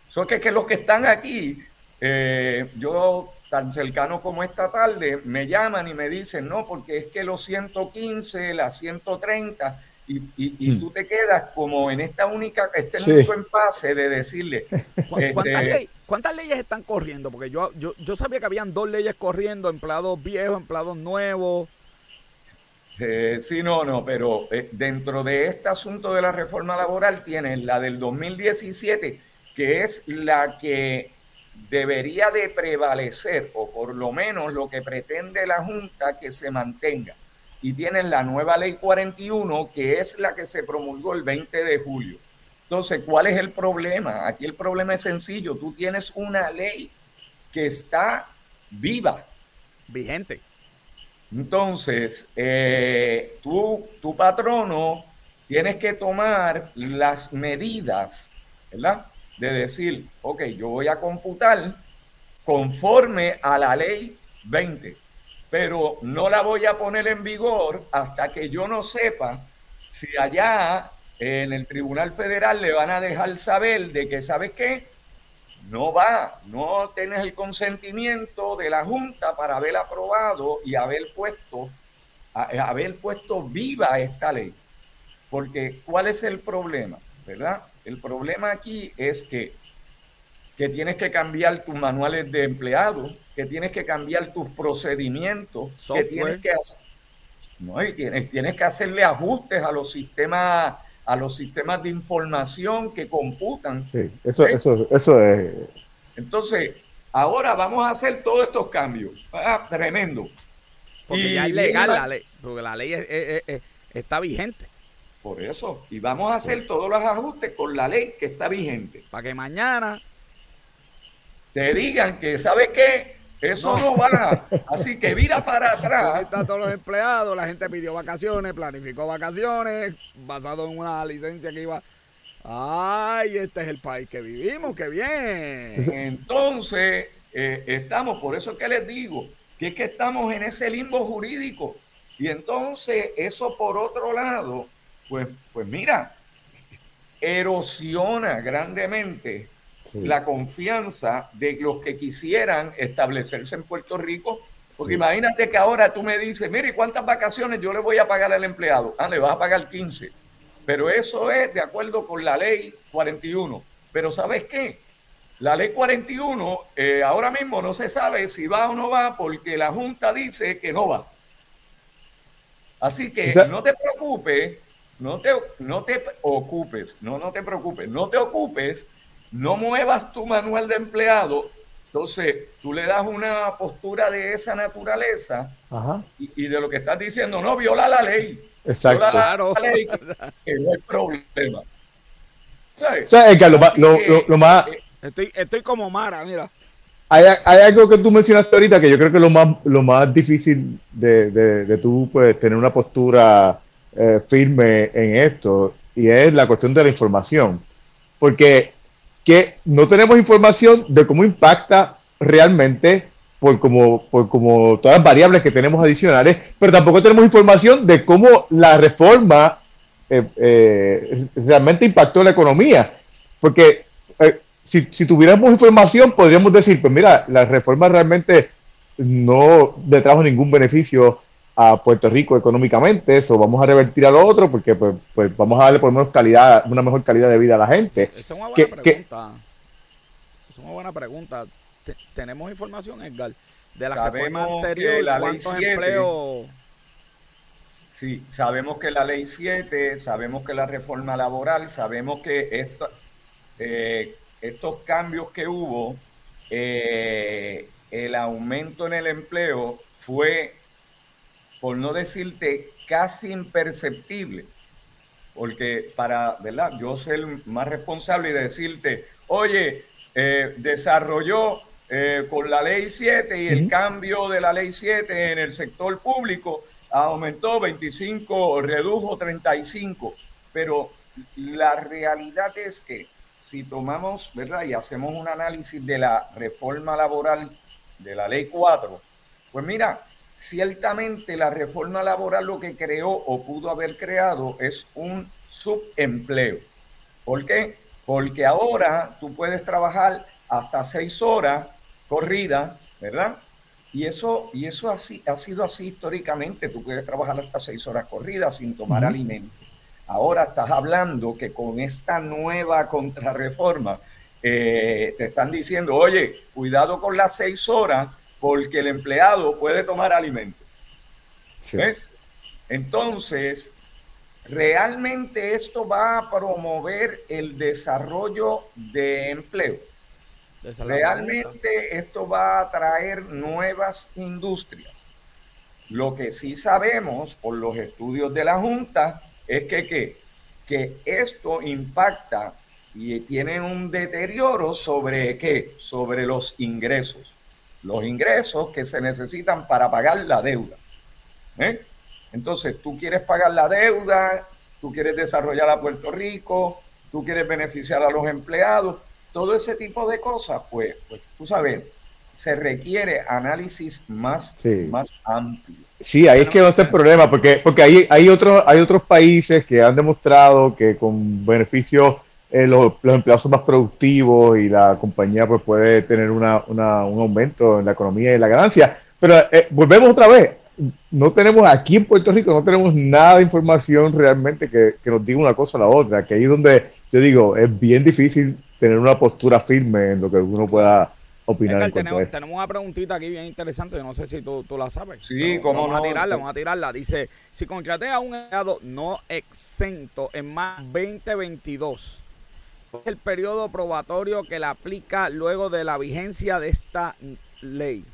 son que, que los que están aquí, eh, yo tan cercano como esta tarde, me llaman y me dicen, no, porque es que los 115, las 130, y, y, mm. tú te quedas como en esta única, este único empase de decirle. Este, ¿Cuántas, leyes están corriendo? Porque yo, yo, yo sabía que habían dos leyes corriendo, empleados viejos, empleados nuevos. Eh, sí, no, no, pero eh, dentro de este asunto de la reforma laboral tienes la del 2017, que es la que debería de prevalecer, o por lo menos lo que pretende la Junta que se mantenga. Y tienen la nueva ley 41, que es la que se promulgó el 20 de julio. Entonces, ¿cuál es el problema? Aquí el problema es sencillo. Tú tienes una ley que está viva. Vigente. Entonces, eh, tú, tu patrono, tienes que tomar las medidas, ¿verdad? de decir, ok, yo voy a computar conforme a la ley 20, pero no la voy a poner en vigor hasta que yo no sepa si allá en el Tribunal Federal le van a dejar saber de que, ¿sabes qué? No va, no tienes el consentimiento de la Junta para haber aprobado y haber puesto, haber puesto viva esta ley. Porque, ¿cuál es el problema? ¿Verdad? El problema aquí es que, que tienes que cambiar tus manuales de empleado, que tienes que cambiar tus procedimientos, que tienes que, no, tienes, tienes que hacerle ajustes a los sistemas a los sistemas de información que computan. Sí, eso, eso, eso es. Entonces, ahora vamos a hacer todos estos cambios. Ah, tremendo. Porque ya es legal la ley, porque la ley está vigente. Por eso. Y vamos a hacer todos los ajustes con la ley que está vigente. Para que mañana te digan que, ¿sabes qué? Eso no, va. Así que mira para atrás. Están todos los empleados, la gente pidió vacaciones, planificó vacaciones, basado en una licencia que iba. Ay, este es el país que vivimos, qué bien. Entonces, eh, estamos, por eso que les digo, que es que estamos en ese limbo jurídico. Y entonces, eso por otro lado, pues, pues mira, erosiona grandemente la confianza de los que quisieran establecerse en Puerto Rico. Porque imagínate que ahora tú me dices, mire, ¿cuántas vacaciones yo le voy a pagar al empleado? Ah, le vas a pagar 15. Pero eso es de acuerdo con la ley 41. Pero ¿sabes qué? La ley 41 eh, ahora mismo no se sabe si va o no va porque la Junta dice que no va. Así que no te preocupes no te, no te ocupes, no, no te preocupes, no te ocupes, no muevas tu manual de empleado. Entonces, tú le das una postura de esa naturaleza Y, de lo que estás diciendo, no, viola la ley. Exacto. Viola la ley, que, no hay problema. O sea, lo, más... Eh, estoy, estoy como Mara, mira. Hay, hay, algo que tú mencionaste ahorita que yo creo que lo más, lo más difícil de, de, de tú pues, tener una postura eh, firme en esto y es la cuestión de la información. Porque que no tenemos información de cómo impacta realmente por como, por como todas las variables que tenemos adicionales, pero tampoco tenemos información de cómo la reforma eh, eh, realmente impactó la economía. Porque si, si, tuviéramos información, podríamos decir, pues mira, la reforma realmente no le trajo ningún beneficio a Puerto Rico económicamente, eso vamos a revertir a lo otro porque pues, pues, vamos a darle por lo menos calidad, una mejor calidad de vida a la gente. Esa es una buena pregunta. es una buena pregunta. ¿Tenemos información, Edgar? De la reforma anterior, la ¿cuántos empleos? Sí, sabemos que la ley 7, sabemos que la reforma laboral, sabemos que eh, estos cambios que hubo, eh, el aumento en el empleo fue por no decirte casi imperceptible. Porque para, ¿verdad? Yo soy el más responsable de decirte, oye, eh, desarrolló eh, con la ley 7 y el cambio de la ley 7 en el sector público aumentó 25, redujo 35, pero la realidad es que si tomamos, ¿verdad? Y hacemos un análisis de la reforma laboral de la ley 4, pues mira, ciertamente la reforma laboral lo que creó o pudo haber creado es un subempleo. ¿Por qué? Porque ahora tú puedes trabajar hasta seis horas corrida, ¿verdad? Y eso, y eso así, ha sido así históricamente. Tú puedes trabajar hasta seis horas corridas sin tomar alimento. Ahora estás hablando que con esta nueva contrarreforma eh, te están diciendo, oye, cuidado con las seis horas porque el empleado puede tomar alimento. ¿Ves? Entonces, realmente esto va a promover el desarrollo de empleo. Realmente esto va a traer nuevas industrias. Lo que sí sabemos por los estudios de la Junta es que, que esto impacta y tiene un deterioro sobre qué? Sobre los ingresos. Los ingresos que se necesitan para pagar la deuda. ¿eh? Entonces, tú quieres pagar la deuda, tú quieres desarrollar a Puerto Rico, tú quieres beneficiar a los empleados, todo ese tipo de cosas, pues, pues tú sabes, se requiere análisis más, más amplio. Sí, ahí es que no está el problema, porque, porque hay, hay, otros, hay otros países que han demostrado que con beneficios eh, los, empleados son más productivos y la compañía pues puede tener una, un aumento en la economía y la ganancia. Pero eh, volvemos otra vez, no tenemos aquí en Puerto Rico, no tenemos nada de información realmente que, que nos diga una cosa o la otra, que ahí es donde yo digo, es bien difícil tener una postura firme en lo que uno pueda opinar. tenemos, tenemos, una preguntita aquí bien interesante, no sé si tú, la sabes. Sí, como vamos a tirarla, vamos a tirarla. Dice, si contraté a un empleado no exento en más 2022, ¿cuál es el periodo probatorio que le aplica luego de la vigencia de esta ley?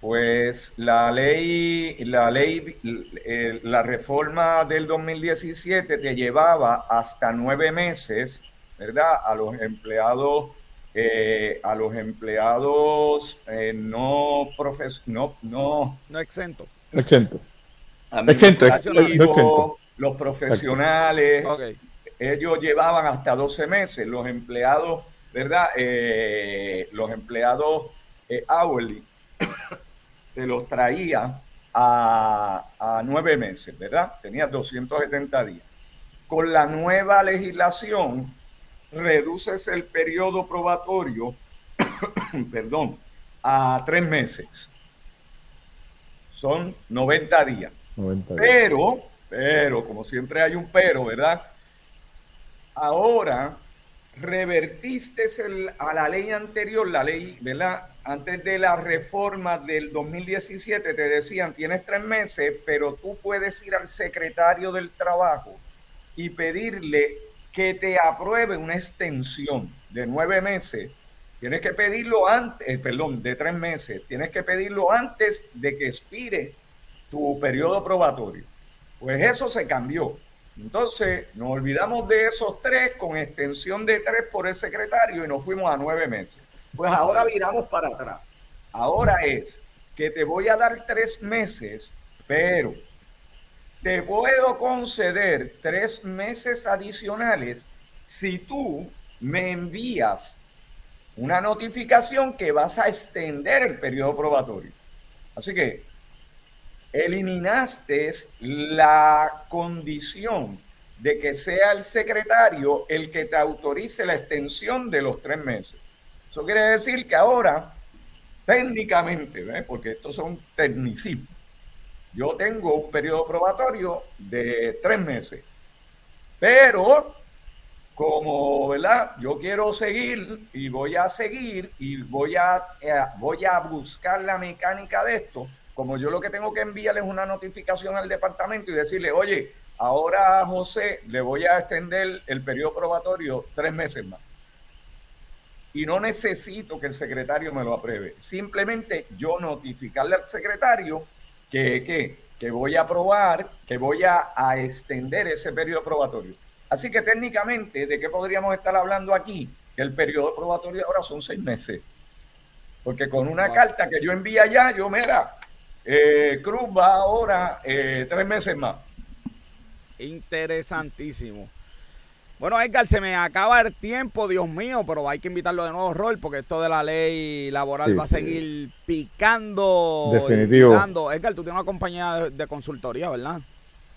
Pues la ley, la ley, eh, la reforma del 2017 te llevaba hasta nueve meses ¿verdad? A los empleados, eh, a los empleados eh, no, profes no, no, no exento. Exento. Exento, Los profesionales, ellos llevaban hasta 12 meses. Los empleados, ¿verdad? Eh, los empleados hourly te los traía a, a nueve meses, ¿verdad? Tenía 270 días. Con la nueva legislación, reduces el periodo probatorio, perdón, a tres meses. Son 90 días. Pero, pero, como siempre hay un pero, ¿verdad? Ahora revertiste a la ley anterior, la ley, ¿verdad? Antes de la reforma del 2017 te decían, tienes tres meses, pero tú puedes ir al secretario del trabajo y pedirle que te apruebe una extensión de nueve meses, tienes que pedirlo antes, eh, perdón, de tres meses, tienes que pedirlo antes de que expire tu periodo probatorio. Pues eso se cambió. Entonces, nos olvidamos de esos tres con extensión de tres por el secretario y nos fuimos a nueve meses. Pues ahora viramos para atrás. Ahora es que te voy a dar tres meses, pero te puedo conceder tres meses adicionales si tú me envías una notificación que vas a extender el periodo probatorio. Así que eliminaste la condición de que sea el secretario el que te autorice la extensión de los tres meses. Eso quiere decir que ahora, técnicamente, porque estos son tecnicismos, yo tengo un periodo probatorio de tres meses. Pero, como, ¿verdad? Yo quiero seguir y voy a seguir y voy a, eh, voy a buscar la mecánica de esto. Como yo lo que tengo que enviarle es una notificación al departamento y decirle, oye, ahora a José le voy a extender el periodo probatorio tres meses más. Y no necesito que el secretario me lo apruebe. Simplemente yo notificarle al secretario que, que voy a aprobar, que voy a, a extender ese periodo probatorio. Así que técnicamente, ¿de qué podríamos estar hablando aquí? Que el periodo probatorio ahora son seis meses. Porque con una carta que yo envíe allá, yo, mira, eh, Cruz va ahora eh, tres meses más. Interesantísimo. Bueno, Edgar, se me acaba el tiempo, Dios mío, pero hay que invitarlo de nuevo, Rol, porque esto de la ley laboral va a seguir picando. Definitivo. Picando. Edgar, tú tienes una compañía de, consultoría, ¿verdad?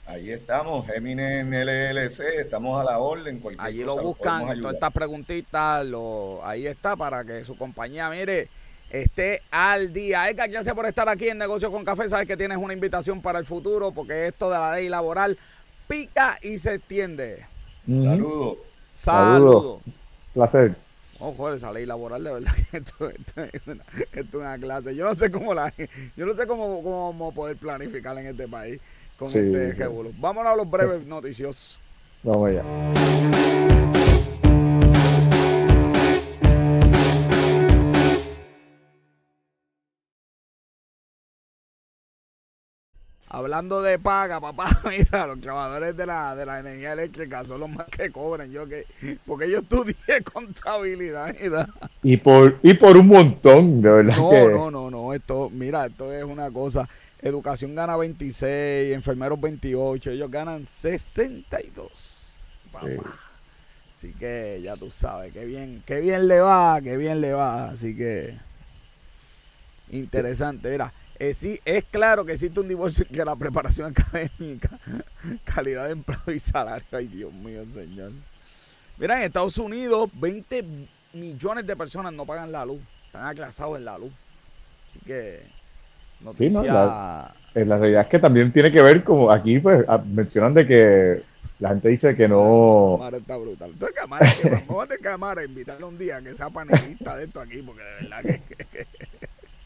Ahí estamos, Eminem LLC, estamos a la orden. Allí lo buscan, todas estas preguntitas, lo, ahí está para que su compañía, mire, esté al día. Edgar, gracias por estar aquí en Negocios con Café. Sabes que tienes una invitación para el futuro porque esto de la ley laboral pica y se extiende. Saludos. Saludos. Placer. Ojo, esa ley laboral, de verdad que esto, es una, clase. Yo no sé cómo la, yo no sé cómo, cómo poder planificar en este país con este sí. Vámonos a los breves noticiosos. Vamos allá. Hablando de paga, papá, mira, los trabajadores de la, de la energía eléctrica son los más que cobran. Yo que, porque yo estudié contabilidad, mira. Y por, y por un montón, de verdad. No, que... no, no, no. Esto, mira, esto es una cosa. Educación gana 26, enfermeros 28, ellos ganan 62. Papá. Sí. Así que ya tú sabes, qué bien, qué bien le va, qué bien le va. Así que interesante, mira. Eh, sí, es claro que existe un divorcio que la preparación académica, calidad de empleo y salario. Ay, Dios mío, señor. Mira, en Estados Unidos, 20 millones de personas no pagan la luz. Están aclasados en la luz. Así que, noticia... Sí, no, la, la, realidad es que también tiene que ver, como aquí, pues, mencionan de que la gente dice que no. Cámara está brutal. Entonces, cámara, que vamos a tener cámara, invitarle un día que sea panelista de esto aquí, porque de verdad que.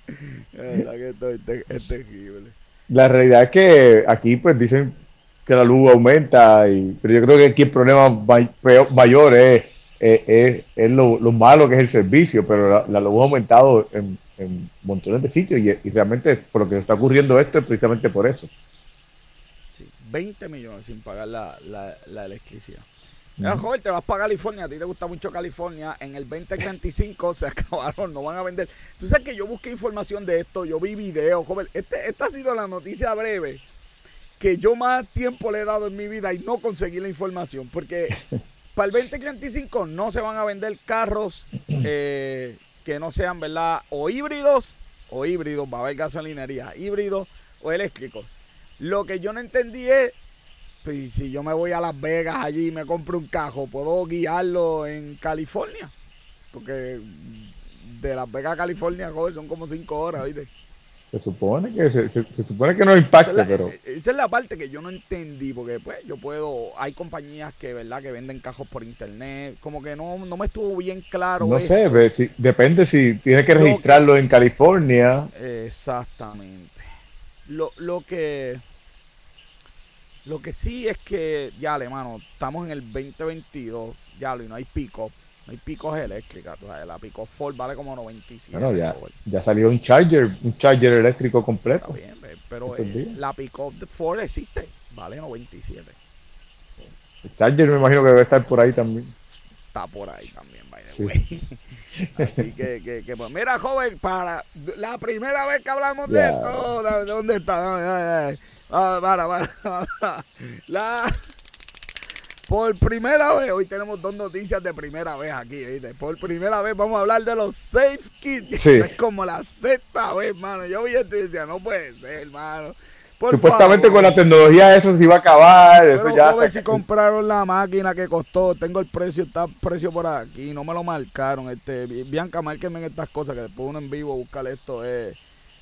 la verdad que esto es, es, terrible. La realidad es que aquí, pues dicen que la luz aumenta, y, pero yo creo que aquí el problema mayor es, es, es lo, lo, malo que es el servicio, pero la, la luz ha aumentado en, en, montones de sitios y, y realmente por lo que está ocurriendo esto es precisamente por eso. Sí, 20 millones sin pagar la, la, la electricidad. Mira, joven, te vas para California, a ti te gusta mucho California. En el 2035 se acabaron, no van a vender. Tú sabes que yo busqué información de esto, yo vi videos, joven. Este, esta ha sido la noticia breve que yo más tiempo le he dado en mi vida y no conseguí la información. Porque para el 2035 no se van a vender carros eh, que no sean, ¿verdad? O híbridos, o híbridos, va a haber gasolinería, híbridos o eléctricos. Lo que yo no entendí es pues si yo me voy a Las Vegas allí y me compro un cajo, ¿puedo guiarlo en California? Porque de Las Vegas a California, joder, son como cinco horas, ¿viste? Se supone que se, se, se supone que no impacta, esa es, la, pero esa es la parte que yo no entendí, porque pues yo puedo, hay compañías que verdad que venden cajos por internet, como que no, no me estuvo bien claro. no esto. sé, si, depende si tienes que registrarlo que, en California. Exactamente. Lo, lo que lo que sí es que, ya, hermano, estamos en el 2022, ya, y no hay pico. No hay picos eléctricas. Tú sabes, la pico Ford vale como 97. Bueno, ya, ya salió un charger, un charger eléctrico completo. Está bien, pero eh, la pico Ford existe, vale 97. El charger me imagino que debe estar por ahí también. Está por ahí también, by the way. Sí. Así que, que, que, pues, mira, joven, para la primera vez que hablamos yeah. de esto, ¿dónde está? Ah, para, para. La... Por primera vez, hoy tenemos dos noticias de primera vez aquí, ¿viste? Por primera vez vamos a hablar de los Safe Kits. Sí. Es como la sexta vez, hermano. Yo vi esto y decía, no puede ser, hermano. Supuestamente favor. con la tecnología eso se iba a acabar. Pero eso ya joven, si compraron la máquina que costó, tengo el precio, está el precio por aquí, no me lo marcaron. Este, Bianca, márquenme en estas cosas, que después uno en vivo buscar esto es,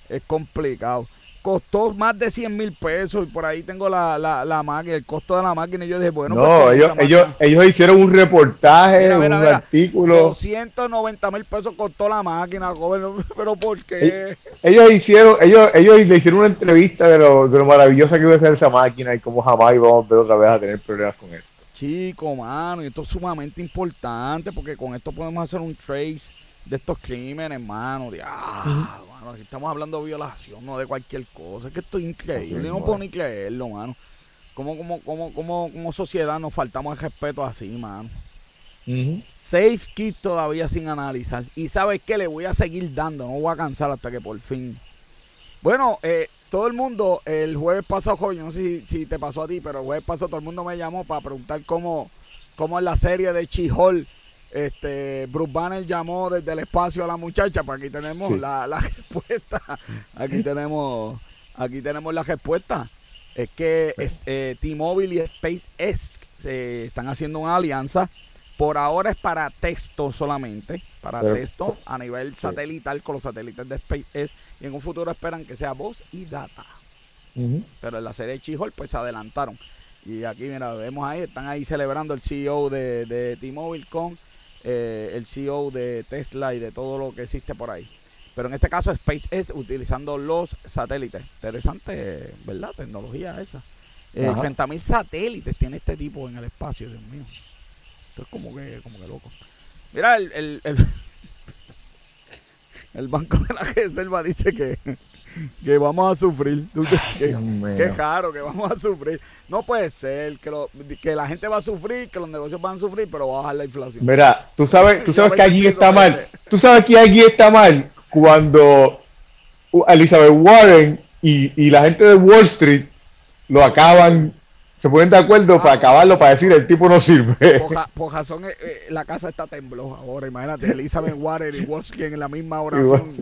es complicado costó más de 100 mil pesos y por ahí tengo la, la, la, máquina, el costo de la máquina y yo dije, bueno, no, pues, ellos, ellos, ellos hicieron un reportaje, mira, mira, un mira, artículo. 290 mil pesos costó la máquina, joven, pero ¿por qué? Ellos hicieron, ellos, ellos le hicieron una entrevista de lo, de lo maravillosa que iba a ser esa máquina y cómo jamás íbamos a ver otra vez a tener problemas con esto. Chico, mano, y esto es sumamente importante porque con esto podemos hacer un trace de estos crímenes, hermano. Ah, mano, aquí estamos hablando de violación, no de cualquier cosa. Es que esto es increíble. no puedo ni creerlo, mano. Como, como, como, como, como sociedad nos faltamos el respeto así, mano. Safe Kit todavía sin analizar. Y sabes que le voy a seguir dando, no voy a cansar hasta que por fin. Bueno, eh, todo el mundo, el jueves pasado, joven, no sé si, te pasó a ti, pero el jueves pasado todo el mundo me llamó para preguntar cómo, cómo es la serie de Chihol. Este, Bruce Banner llamó desde el espacio a la muchacha, pues aquí tenemos la, respuesta. Aquí tenemos, aquí tenemos la respuesta. Es que es, eh, T-Mobile y SpaceX se están haciendo una alianza por ahora es para texto solamente, para texto a nivel satelital con los satélites de SpaceX y en un futuro esperan que sea voz y data. Pero en la serie Chihol pues se adelantaron. Y aquí, mira, vemos ahí, están ahí celebrando el CEO de, de T-Mobile con eh, el CEO de Tesla y de todo lo que existe por ahí. Pero en este caso SpaceX utilizando los satélites. Interesante, ¿verdad? Tecnología esa. Eh, 30 mil satélites tiene este tipo en el espacio, Dios mío. Esto es como que, como que loco. Mira, el, el, el, Banco de la Reserva dice que, que vamos a sufrir. Que, que, raro, que vamos a sufrir. No puede ser que, lo, que la gente va a sufrir, que los negocios van a sufrir, pero va a bajar la inflación. Mira, tú sabes, tú sabes que allí está mal. Tú sabes que allí está mal cuando Elizabeth Warren y, y la gente de Wall Street lo acaban se ponen de acuerdo para ah, acabarlo, para decir el tipo no sirve. Por, razón, eh, eh, la casa está tembló ahora. Imagínate, Elizabeth Warren y Wolski en la misma oración.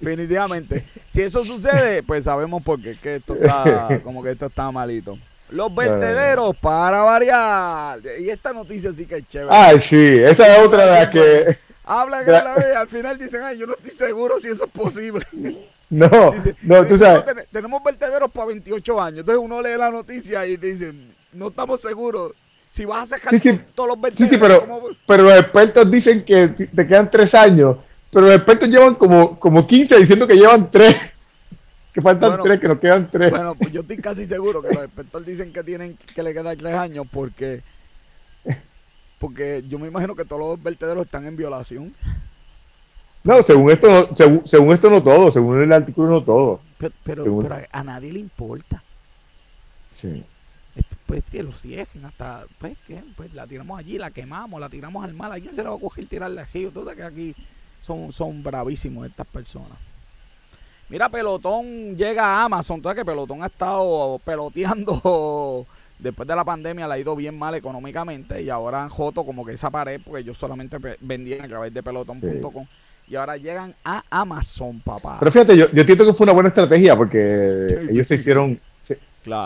Definitivamente. Si eso sucede, pues sabemos por qué, que esto está, como que esto está malito. Los vertederos, para variar. Y esta noticia sí que es chévere. Ay, sí, esa es otra de las que... Hablan y al final dicen, ay, yo no estoy seguro si eso es posible. No, no, tú sabes. tenemos vertederos para 28 años. Entonces uno lee la noticia y dice, no estamos seguros. Si vas a sacar todos los vertederos. Sí, pero, pero los expertos dicen que te quedan 3 años. Pero los expertos llevan como, como 15 diciendo que llevan 3. Que faltan 3, que nos quedan 3. Bueno, pues yo estoy casi seguro que los expertos dicen que tienen que le quedan 3 años porque. Porque yo me imagino que todos los vertederos están en violación. No, según esto, no, según, esto no todo, según el artículo no todo. Pero, pero, a nadie le importa. Sí. Pues que lo cierren hasta, pues que, pues la tiramos allí, la quemamos, la tiramos al mar. ¿A quién se le va a coger tirarle aquí? Tú que aquí son, son bravísimos estas personas. Mira, Pelotón llega a Amazon. Tú que Pelotón ha estado peloteando después de la pandemia, le ha ido bien mal económicamente y ahora joto como que esa pared, porque ellos solamente vendían a través de pelotón.com y ahora llegan a Amazon, papá. Pero fíjate, yo, yo entiendo que fue una buena estrategia porque ellos se hicieron, se,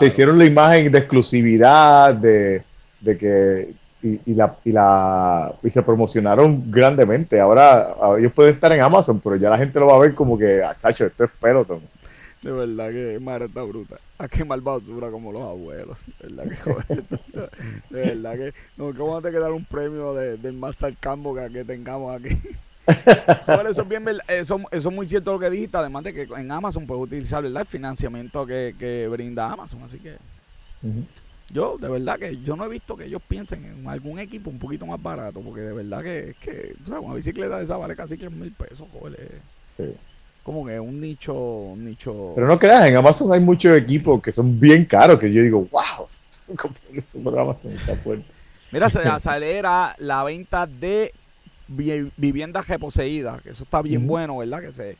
hicieron la imagen de exclusividad, de, que y, la, y, la, y se promocionaron grandemente. Ahora ellos pueden estar en Amazon, pero ya la gente lo va a ver como que, ah, cacho, esto es Peloton. De verdad que madre está bruta. A quemar basura como los abuelos. De verdad que joder. De verdad que no, que vamos a tener que dar un premio de, del más sarcasmo que, que tengamos aquí eso, es bien, eso, eso, es muy cierto lo que dijiste, además de que en Amazon puedes utilizar el financiamiento que, brinda Amazon, así que yo de verdad que yo no he visto que ellos piensen en algún equipo un poquito más barato, porque de verdad que es que, una bicicleta de esa vale casi 3 mil pesos, joder. Como que un nicho, un nicho. Pero no creas, en Amazon hay muchos equipos que son bien caros, que yo digo, wow, Mira, se acelera la venta de viviendas reposeídas, que eso está bien bueno, ¿verdad? Que se,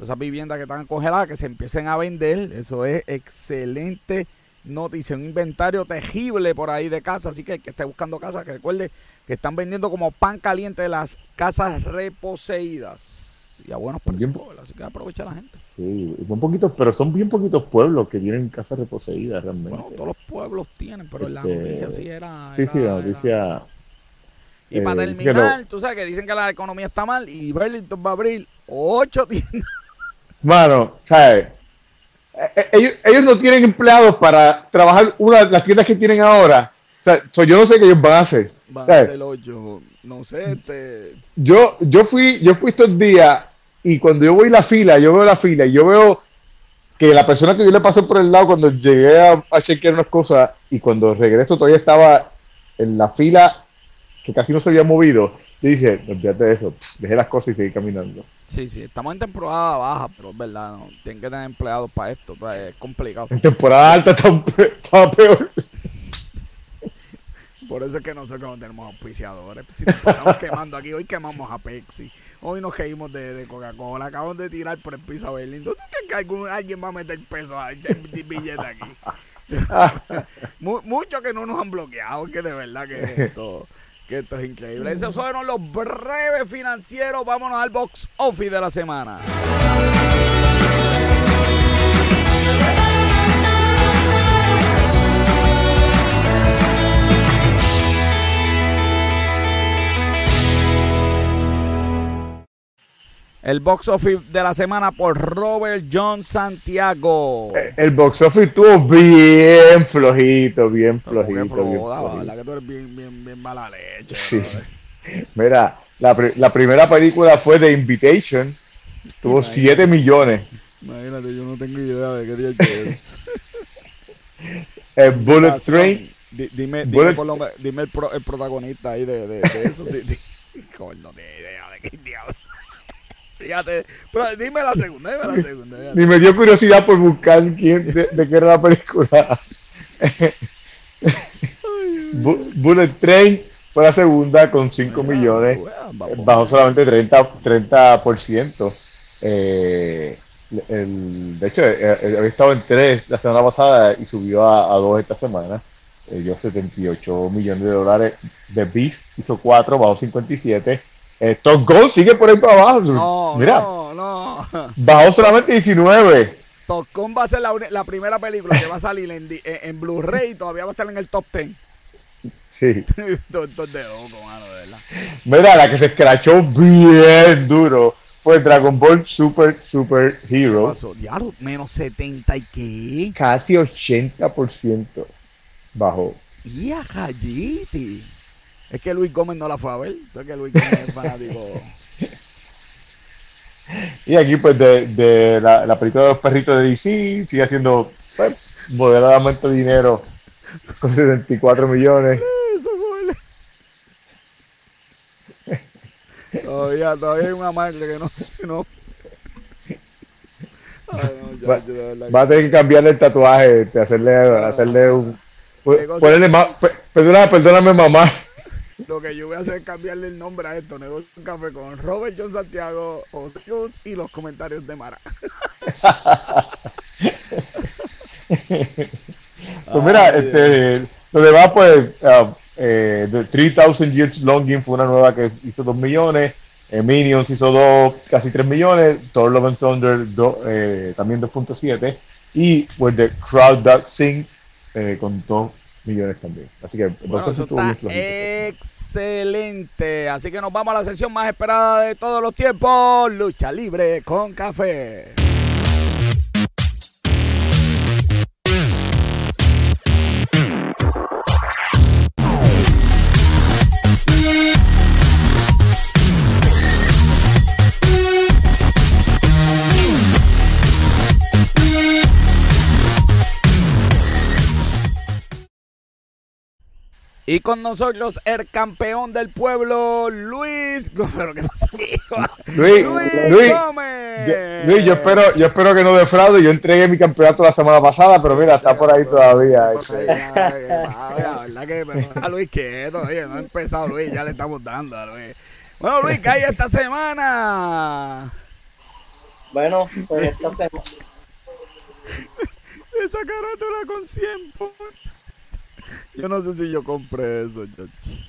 esas viviendas que están congeladas, que se empiecen a vender, eso es excelente noticia, un inventario terrible por ahí de casa, así que el que esté buscando casa, que recuerde que están vendiendo como pan caliente las casas reposeídas y a buenos precios, así que aprovecha la gente. Sí, un poquito, pero son bien poquitos pueblos que tienen casas reposeídas realmente. Bueno, todos los pueblos tienen, pero la este, noticia sí era... Sí, sí, la noticia... Y para eh, terminar, tú sabes que dicen que la economía está mal y Burlington va a abrir ocho tiendas. Mano, ¿sabes? Eh, eh, ellos, no tienen empleados para trabajar una las tiendas que tienen ahora. O sea, yo no sé qué ellos van a hacer. Van a hacer ocho. No sé, este... Yo, yo fui, yo fui estos días y cuando yo voy a la fila, yo veo la fila y yo veo que la persona que yo le pasé por el lado cuando llegué a, a chequear unas cosas y cuando regreso todavía estaba en la fila que casi no se había movido. dice, olvídate de eso, deje las cosas y seguir caminando. Sí, sí, estamos en temporada baja, pero es verdad, no, tienen que tener empleados para esto, pues, es complicado. En temporada alta está, peor. Por eso es que nosotros no tenemos auspiciadores. Si nos pasamos quemando aquí, hoy quemamos a Pepsi. Hoy nos reímos de, Coca-Cola. Acabamos de tirar por el piso a Berlín. ¿Tú crees que algún, alguien va a meter peso a billete aquí? Mucho que no nos han bloqueado, que de verdad que esto, esto es increíble. Esos fueron los breves financieros. Vámonos al box office de la semana. El box office de la semana por Robert John Santiago. El box office estuvo bien flojito, bien flojito. Bien flojito. que tú eres bien, bien, bien mala leche. Mira, la, la, primera película fue The Invitation. Tuvo 7 millones. Imagínate, yo no tengo idea de qué día es. el Bullet Train. dime, dime, por lo, dime el, pro, el, protagonista ahí de, de, de eso. sí, no tengo idea de qué diablo. Fíjate, pero dime la segunda, dime la segunda. Ni me dio curiosidad por buscar quién, de, qué era la película. Bullet Train fue la segunda con 5 millones, bajo solamente 30%. 30%. Eh, el, de hecho, eh, eh, había estado en 3 la semana pasada y subió a, 2 esta semana. Eh, dio 78 millones de dólares. The Beast hizo 4 bajo 57 eh, Top Gun sigue por ahí para abajo. No, Mira, no, no. Bajó solamente 19. Top Gun va a ser la, primera película que va a salir en, en, Blu-ray y todavía va a estar en el top 10. Sí. De loco, mano, de verdad. Mira, la que se escrachó bien duro fue Dragon Ball Super Super Hero. Diablo, menos 70 y qué? Casi 80% bajó. Y a es que Luis Gómez no la fue a ver. Es que Luis Gómez es fanático. Y aquí, pues, de, de la, la, película de los perritos de DC, sigue haciendo pues, moderadamente dinero con 74 millones. Eso, todavía, todavía hay una marca que no. Que no. va, a tener que cambiarle el tatuaje, hacerle, hacerle un. Ponerle más. Perdóname, perdóname, mamá. Lo que yo voy a hacer es cambiarle el nombre a esto. Negocio un café con Robert John Santiago, Cruz y los comentarios de Mara. pues mira, este, lo demás, pues, uh, eh, The 3000 Years Longing fue una nueva que hizo 2 millones. Eh, Minions hizo dos, casi 3 millones. Thor Love and Thunder eh, también 2.7. Y pues The Crowd That Sing eh, con 2 millones también. Así que bueno, eso está excelente. Así que nos vamos a la sesión más esperada de todos los tiempos. Lucha libre con café. Y con nosotros el campeón del pueblo, Luis. ¿Pero qué pasa Luis, Luis, Gómez. Yo, Luis, yo espero, yo espero que no defraude. Yo entregué mi campeonato la semana pasada, pero mira, está por ahí todavía. Este. La verdad que a Luis quieto, oye, no ha empezado Luis, ya le estamos dando a Luis. Bueno, Luis, ¿qué hay esta semana? Bueno, pues esta semana. Esa carátula con 100 yo no sé si yo compré eso,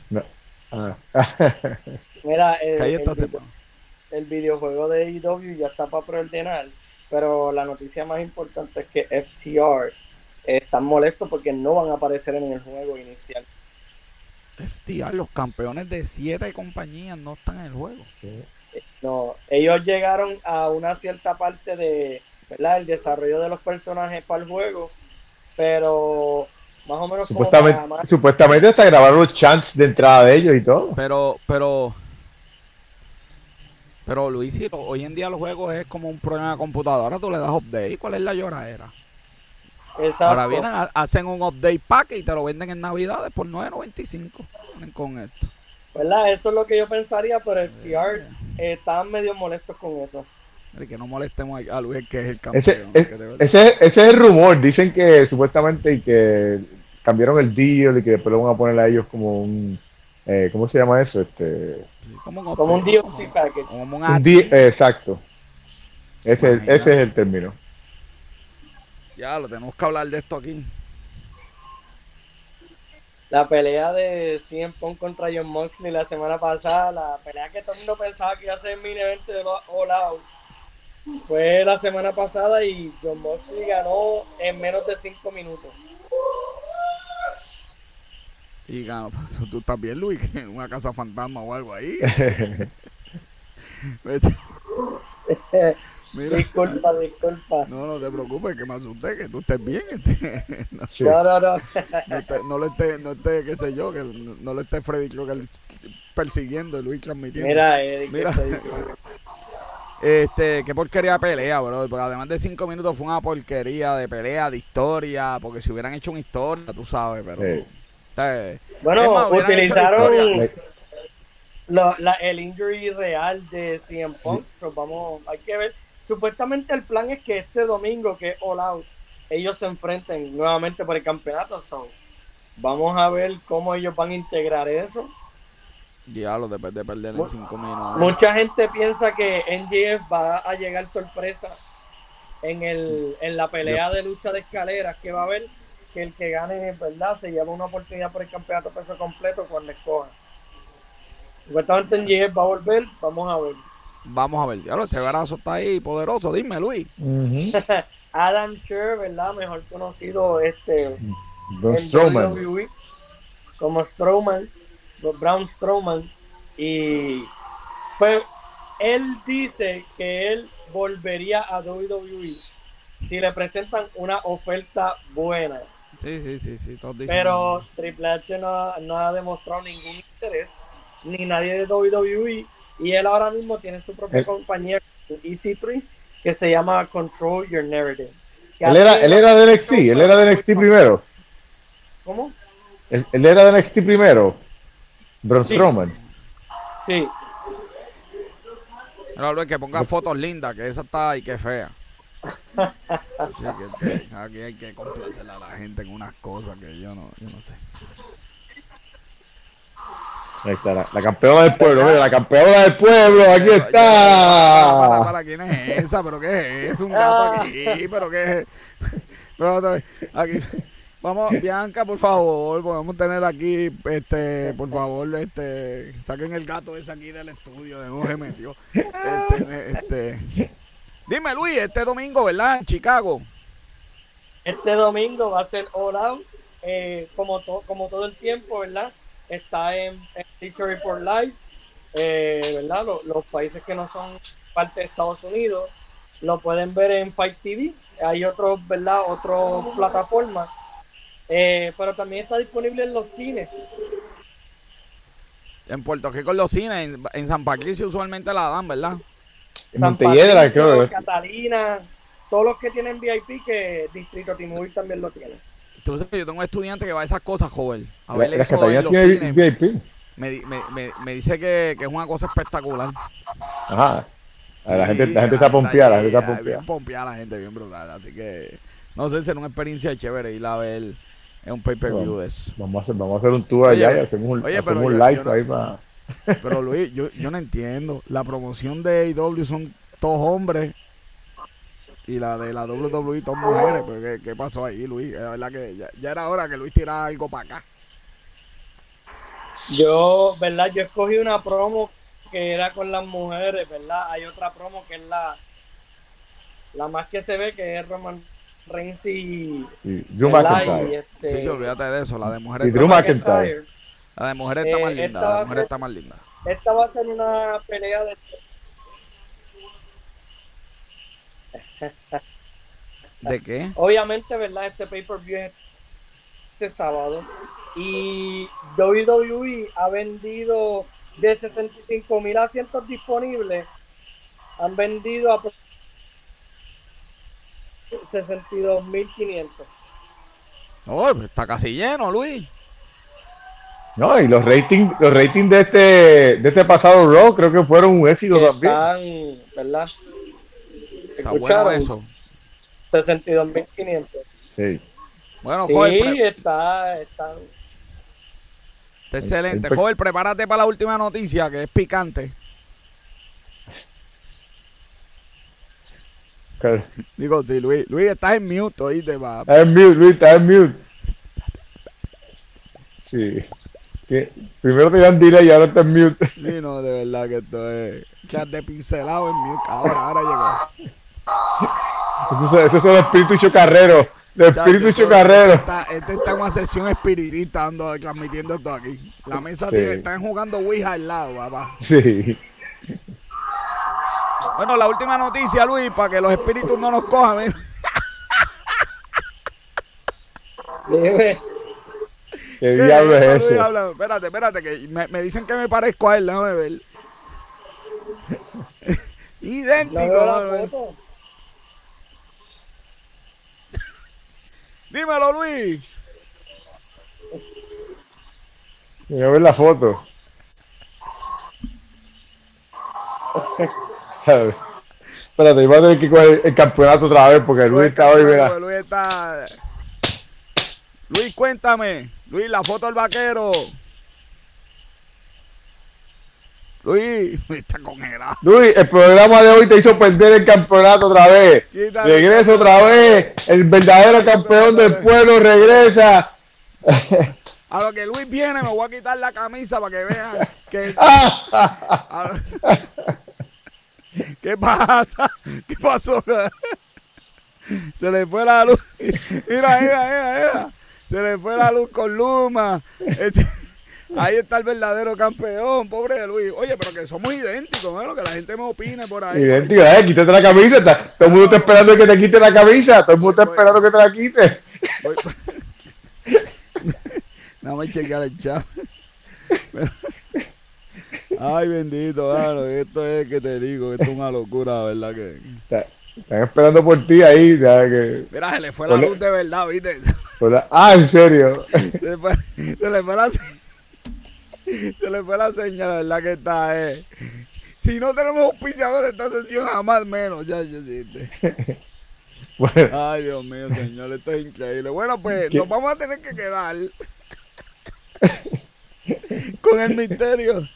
No. Ah. Mira, el, videojuego de AEW ya está para preordenar, pero la noticia más importante es que FTR están molestos porque no van a aparecer en el juego inicial. FTR, los campeones de siete compañías no están en el juego. No, ellos llegaron a una cierta parte de, ¿verdad? El desarrollo de los personajes para el juego, pero más o menos supuestamente, supuestamente hasta grabar los chants de entrada de ellos y todo. Pero, pero, pero Luis, hoy en día los juegos es como un problema de computadora, tú le das update, ¿cuál es la lloradera? Exacto. Ahora vienen, hacen un update pack y te lo venden en Navidades por 9.95 con esto. ¿Verdad? Eso es lo que yo pensaría, pero el TR eh, estaban medio molestos con eso. Que no molestemos a Luis, que es el campeón. Ese, ese, es el rumor. Dicen que supuestamente y que cambiaron el deal y que después lo van a poner a ellos como un. Eh, ¿Cómo se llama eso? Este, como, un DLC package. Como un, exacto. Ese, ese es el término. Ya, lo tenemos que hablar de esto aquí. La pelea de CM Punk contra John Moxley la semana pasada, la pelea que todo el mundo pensaba que iba a ser mini evento de All Out, fue la semana pasada y John Moxley ganó en menos de 5 minutos. Y ganó, tú también, Luis, en una casa fantasma o algo ahí. disculpa, disculpa. No, no te preocupes, que me asusté, que tú estés bien. Este, no, no, no. No, le esté, no esté, qué sé yo, que no, le esté Freddy que persiguiendo y Luis transmitiendo. Mira, Eric, Mira. Este, qué porquería de pelea, bro. Porque además de cinco minutos fue una porquería de pelea, de historia. Porque si hubieran hecho una historia, tú sabes, pero. bueno, utilizaron la, el injury real de CM Punk. vamos, hay que ver. Supuestamente el plan es que este domingo, que es All Out, ellos se enfrenten nuevamente por el campeonato. So, vamos a ver cómo ellos van a integrar eso. Diablo, después de perder en cinco minutos. Mucha gente piensa que NGF va a llegar sorpresa en, el, en la pelea de lucha de escaleras que va a haber. Que el que gane, verdad, se lleva una oportunidad por el campeonato peso completo cuando escoja. Supuestamente NGF va a volver, vamos a ver. Vamos a ver, diablo, ese brazo está ahí poderoso, dime Luis. Adam Sher, ¿verdad? Mejor conocido este WWE, como Strowman Brown Strowman. Y pues él dice que él volvería a WWE si le presentan una oferta buena. Sí, sí, sí, sí. Pero Triple H no, ha demostrado ningún interés, ni nadie de WWE. Y él ahora mismo tiene su propia eh. compañía, EC3, que se llama Control Your Narrative. Él era, él era de NXT, él era de NXT primero. ¿Cómo? Él, él era de NXT primero. Braun sí. Strowman. Sí. No, que ponga fotos lindas, que esa está ahí, que fea. aquí hay que complacer a la gente en unas cosas que yo no, yo no sé. Ahí está, la, campeona del pueblo, mira, la campeona del pueblo, aquí está. Para, para, ¿quién es esa? ¿Pero qué es? Un gato aquí, ¿pero qué es? Pero, aquí, Vamos, Bianca, por favor, podemos tener aquí, este, por favor, este, saquen el gato ese aquí del estudio, de se metió. Este, este, dime, Luis, este domingo, ¿verdad? En Chicago. Este domingo va a ser All eh, como, como todo el tiempo, ¿verdad? Está en, en Teacher Report Live, eh, ¿verdad? Los, los países que no son parte de Estados Unidos lo pueden ver en Fight TV. Hay otros, ¿verdad? Otras plataformas eh, pero también está disponible en los cines. En Puerto Rico en los cines, en, San Patricio usualmente la dan, ¿verdad? En San Patricio, Catalina, todos los que tienen VIP que Distrito Timur también lo tiene. Entonces yo tengo un estudiante que va a esas cosas, joven. A ver eso en los cines. VIP. Me, me, me, dice que, que, es una cosa espectacular. Ajá. La, gente, la gente está pompeada, la gente está pompeada. Bien pompeada la gente, bien brutal. Así que, no sé, será una experiencia chévere ir a ver es un pay-per-view de eso. Vamos a, hacer, vamos a hacer un tour allá y hacemos un, hacemos un live ahí para... Pero Luis, yo, yo no entiendo. La promoción de AEW son todos hombres y la de la WWE todas mujeres. Pero ¿qué, ¿qué, pasó ahí, Luis? Es verdad que ya, ya, era hora que Luis tirara algo para acá. Yo, ¿verdad? Yo escogí una promo que era con las mujeres, ¿verdad? Hay otra promo que es la, la más que se ve, que es Roman Reigns y, Drew McIntyre. Este, sí, olvídate de eso. La de mujeres. Y Drew McIntyre. La de mujeres está más eh, linda. La de mujeres está más linda. Esta va a ser una pelea de. ¿De qué? Obviamente, ¿verdad? Este pay-per-view es este sábado. Y WWE ha vendido de 65 mil asientos disponibles. Han vendido a 62.500. Oh, está casi lleno, Luis. No, y los ratings, los ratings de este, de este pasado Raw creo que fueron un éxito también. ¿verdad? Escucharon eso. 62.500. Sí. Bueno, sí, está, está. excelente. Joder, prepárate para la última noticia, que es picante. Digo, sí, Luis, Luis, estás en mute, oíste, va. Estás en mute, Luis, estás en mute. Sí. Primero te dan delay y ahora estás en mute. Sí, no, de verdad que esto es chat de pincelado en mute. Ahora, ahora llegó. Eso, es el espíritu chocarrero. El espíritu chocarrero. Este está, en una sesión espiritista dando, transmitiendo esto aquí. La mesa tiene, están jugando Ouija al lado, papá. Sí. Bueno, la última noticia, Luis, para que los espíritus no nos cojan. Dime. ¿Qué, diablo es eso? Espérate, espérate, que me, dicen que me parezco a él, déjame ver. Idéntico. Dímelo, Luis. Voy a ver la foto. Espérate, voy a tener que coger el campeonato otra vez porque Luis está hoy, mira. Luis está. Luis, cuéntame. Luis, la foto del vaquero. Luis, Luis está congelado. Luis, el programa de hoy te hizo perder el campeonato otra vez. regresa otra vez. El verdadero campeón del pueblo regresa. A lo que Luis viene, me voy a quitar la camisa para que vean que. ¿Qué pasa? ¿Qué pasó? Se le fue la luz. Mira, mira, mira, mira. Se le fue la luz con Luma. Este, ahí está el verdadero campeón, pobre de Luis. Oye, pero que somos idénticos, ¿no? Que la gente me opine por ahí. Idéntico, eh, quítate la camisa. todo el mundo está esperando que te quite la camisa. Todo el mundo está esperando que te la quite. Nada más chequear el chat. Ay, bendito, claro. Esto es que te digo, esto es una locura, ¿verdad? Que... Están esperando por ti ahí. ¿sabes? Que... Mira, se le fue la luz de verdad, ¿viste? Ah, ¿en serio? Se, le fue la se le fue la señal, ¿verdad? Que está, eh. Si no tenemos auspiciadores esta sesión, jamás menos, ya, ya, Bueno. Ay, Dios mío, señor, esto es increíble. Bueno, pues nos vamos a tener que quedar con el misterio.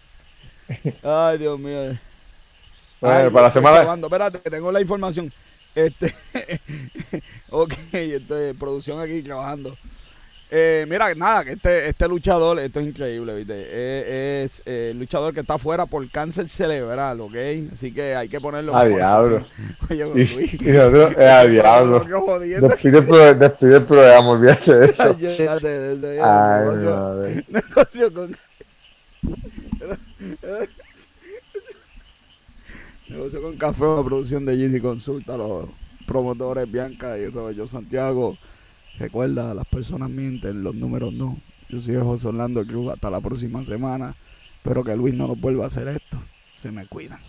Ay, Dios mío. Bueno, para la semana. Espérate, que tengo la información. Este, ok, este, producción aquí trabajando. Eh, mira, nada, que este, este luchador, esto es increíble, ¿viste? Eh, es, eh, luchador que está fuera por cáncer cerebral, ¿ok? Así que hay que ponerlo. A diablo. Oye, Luis. Y, nosotros, eh, a diablo. Despide, el, programa, olvídate de eso. Ay, Ay, negocio con Negocio con café, la producción de Yeezy Consulta, los promotores Bianca y Robert Santiago. Recuerda, las personas mienten, los números no. Yo soy José Orlando Cruz, hasta la próxima semana. Espero que Luis no nos vuelva a hacer esto. Se me cuidan.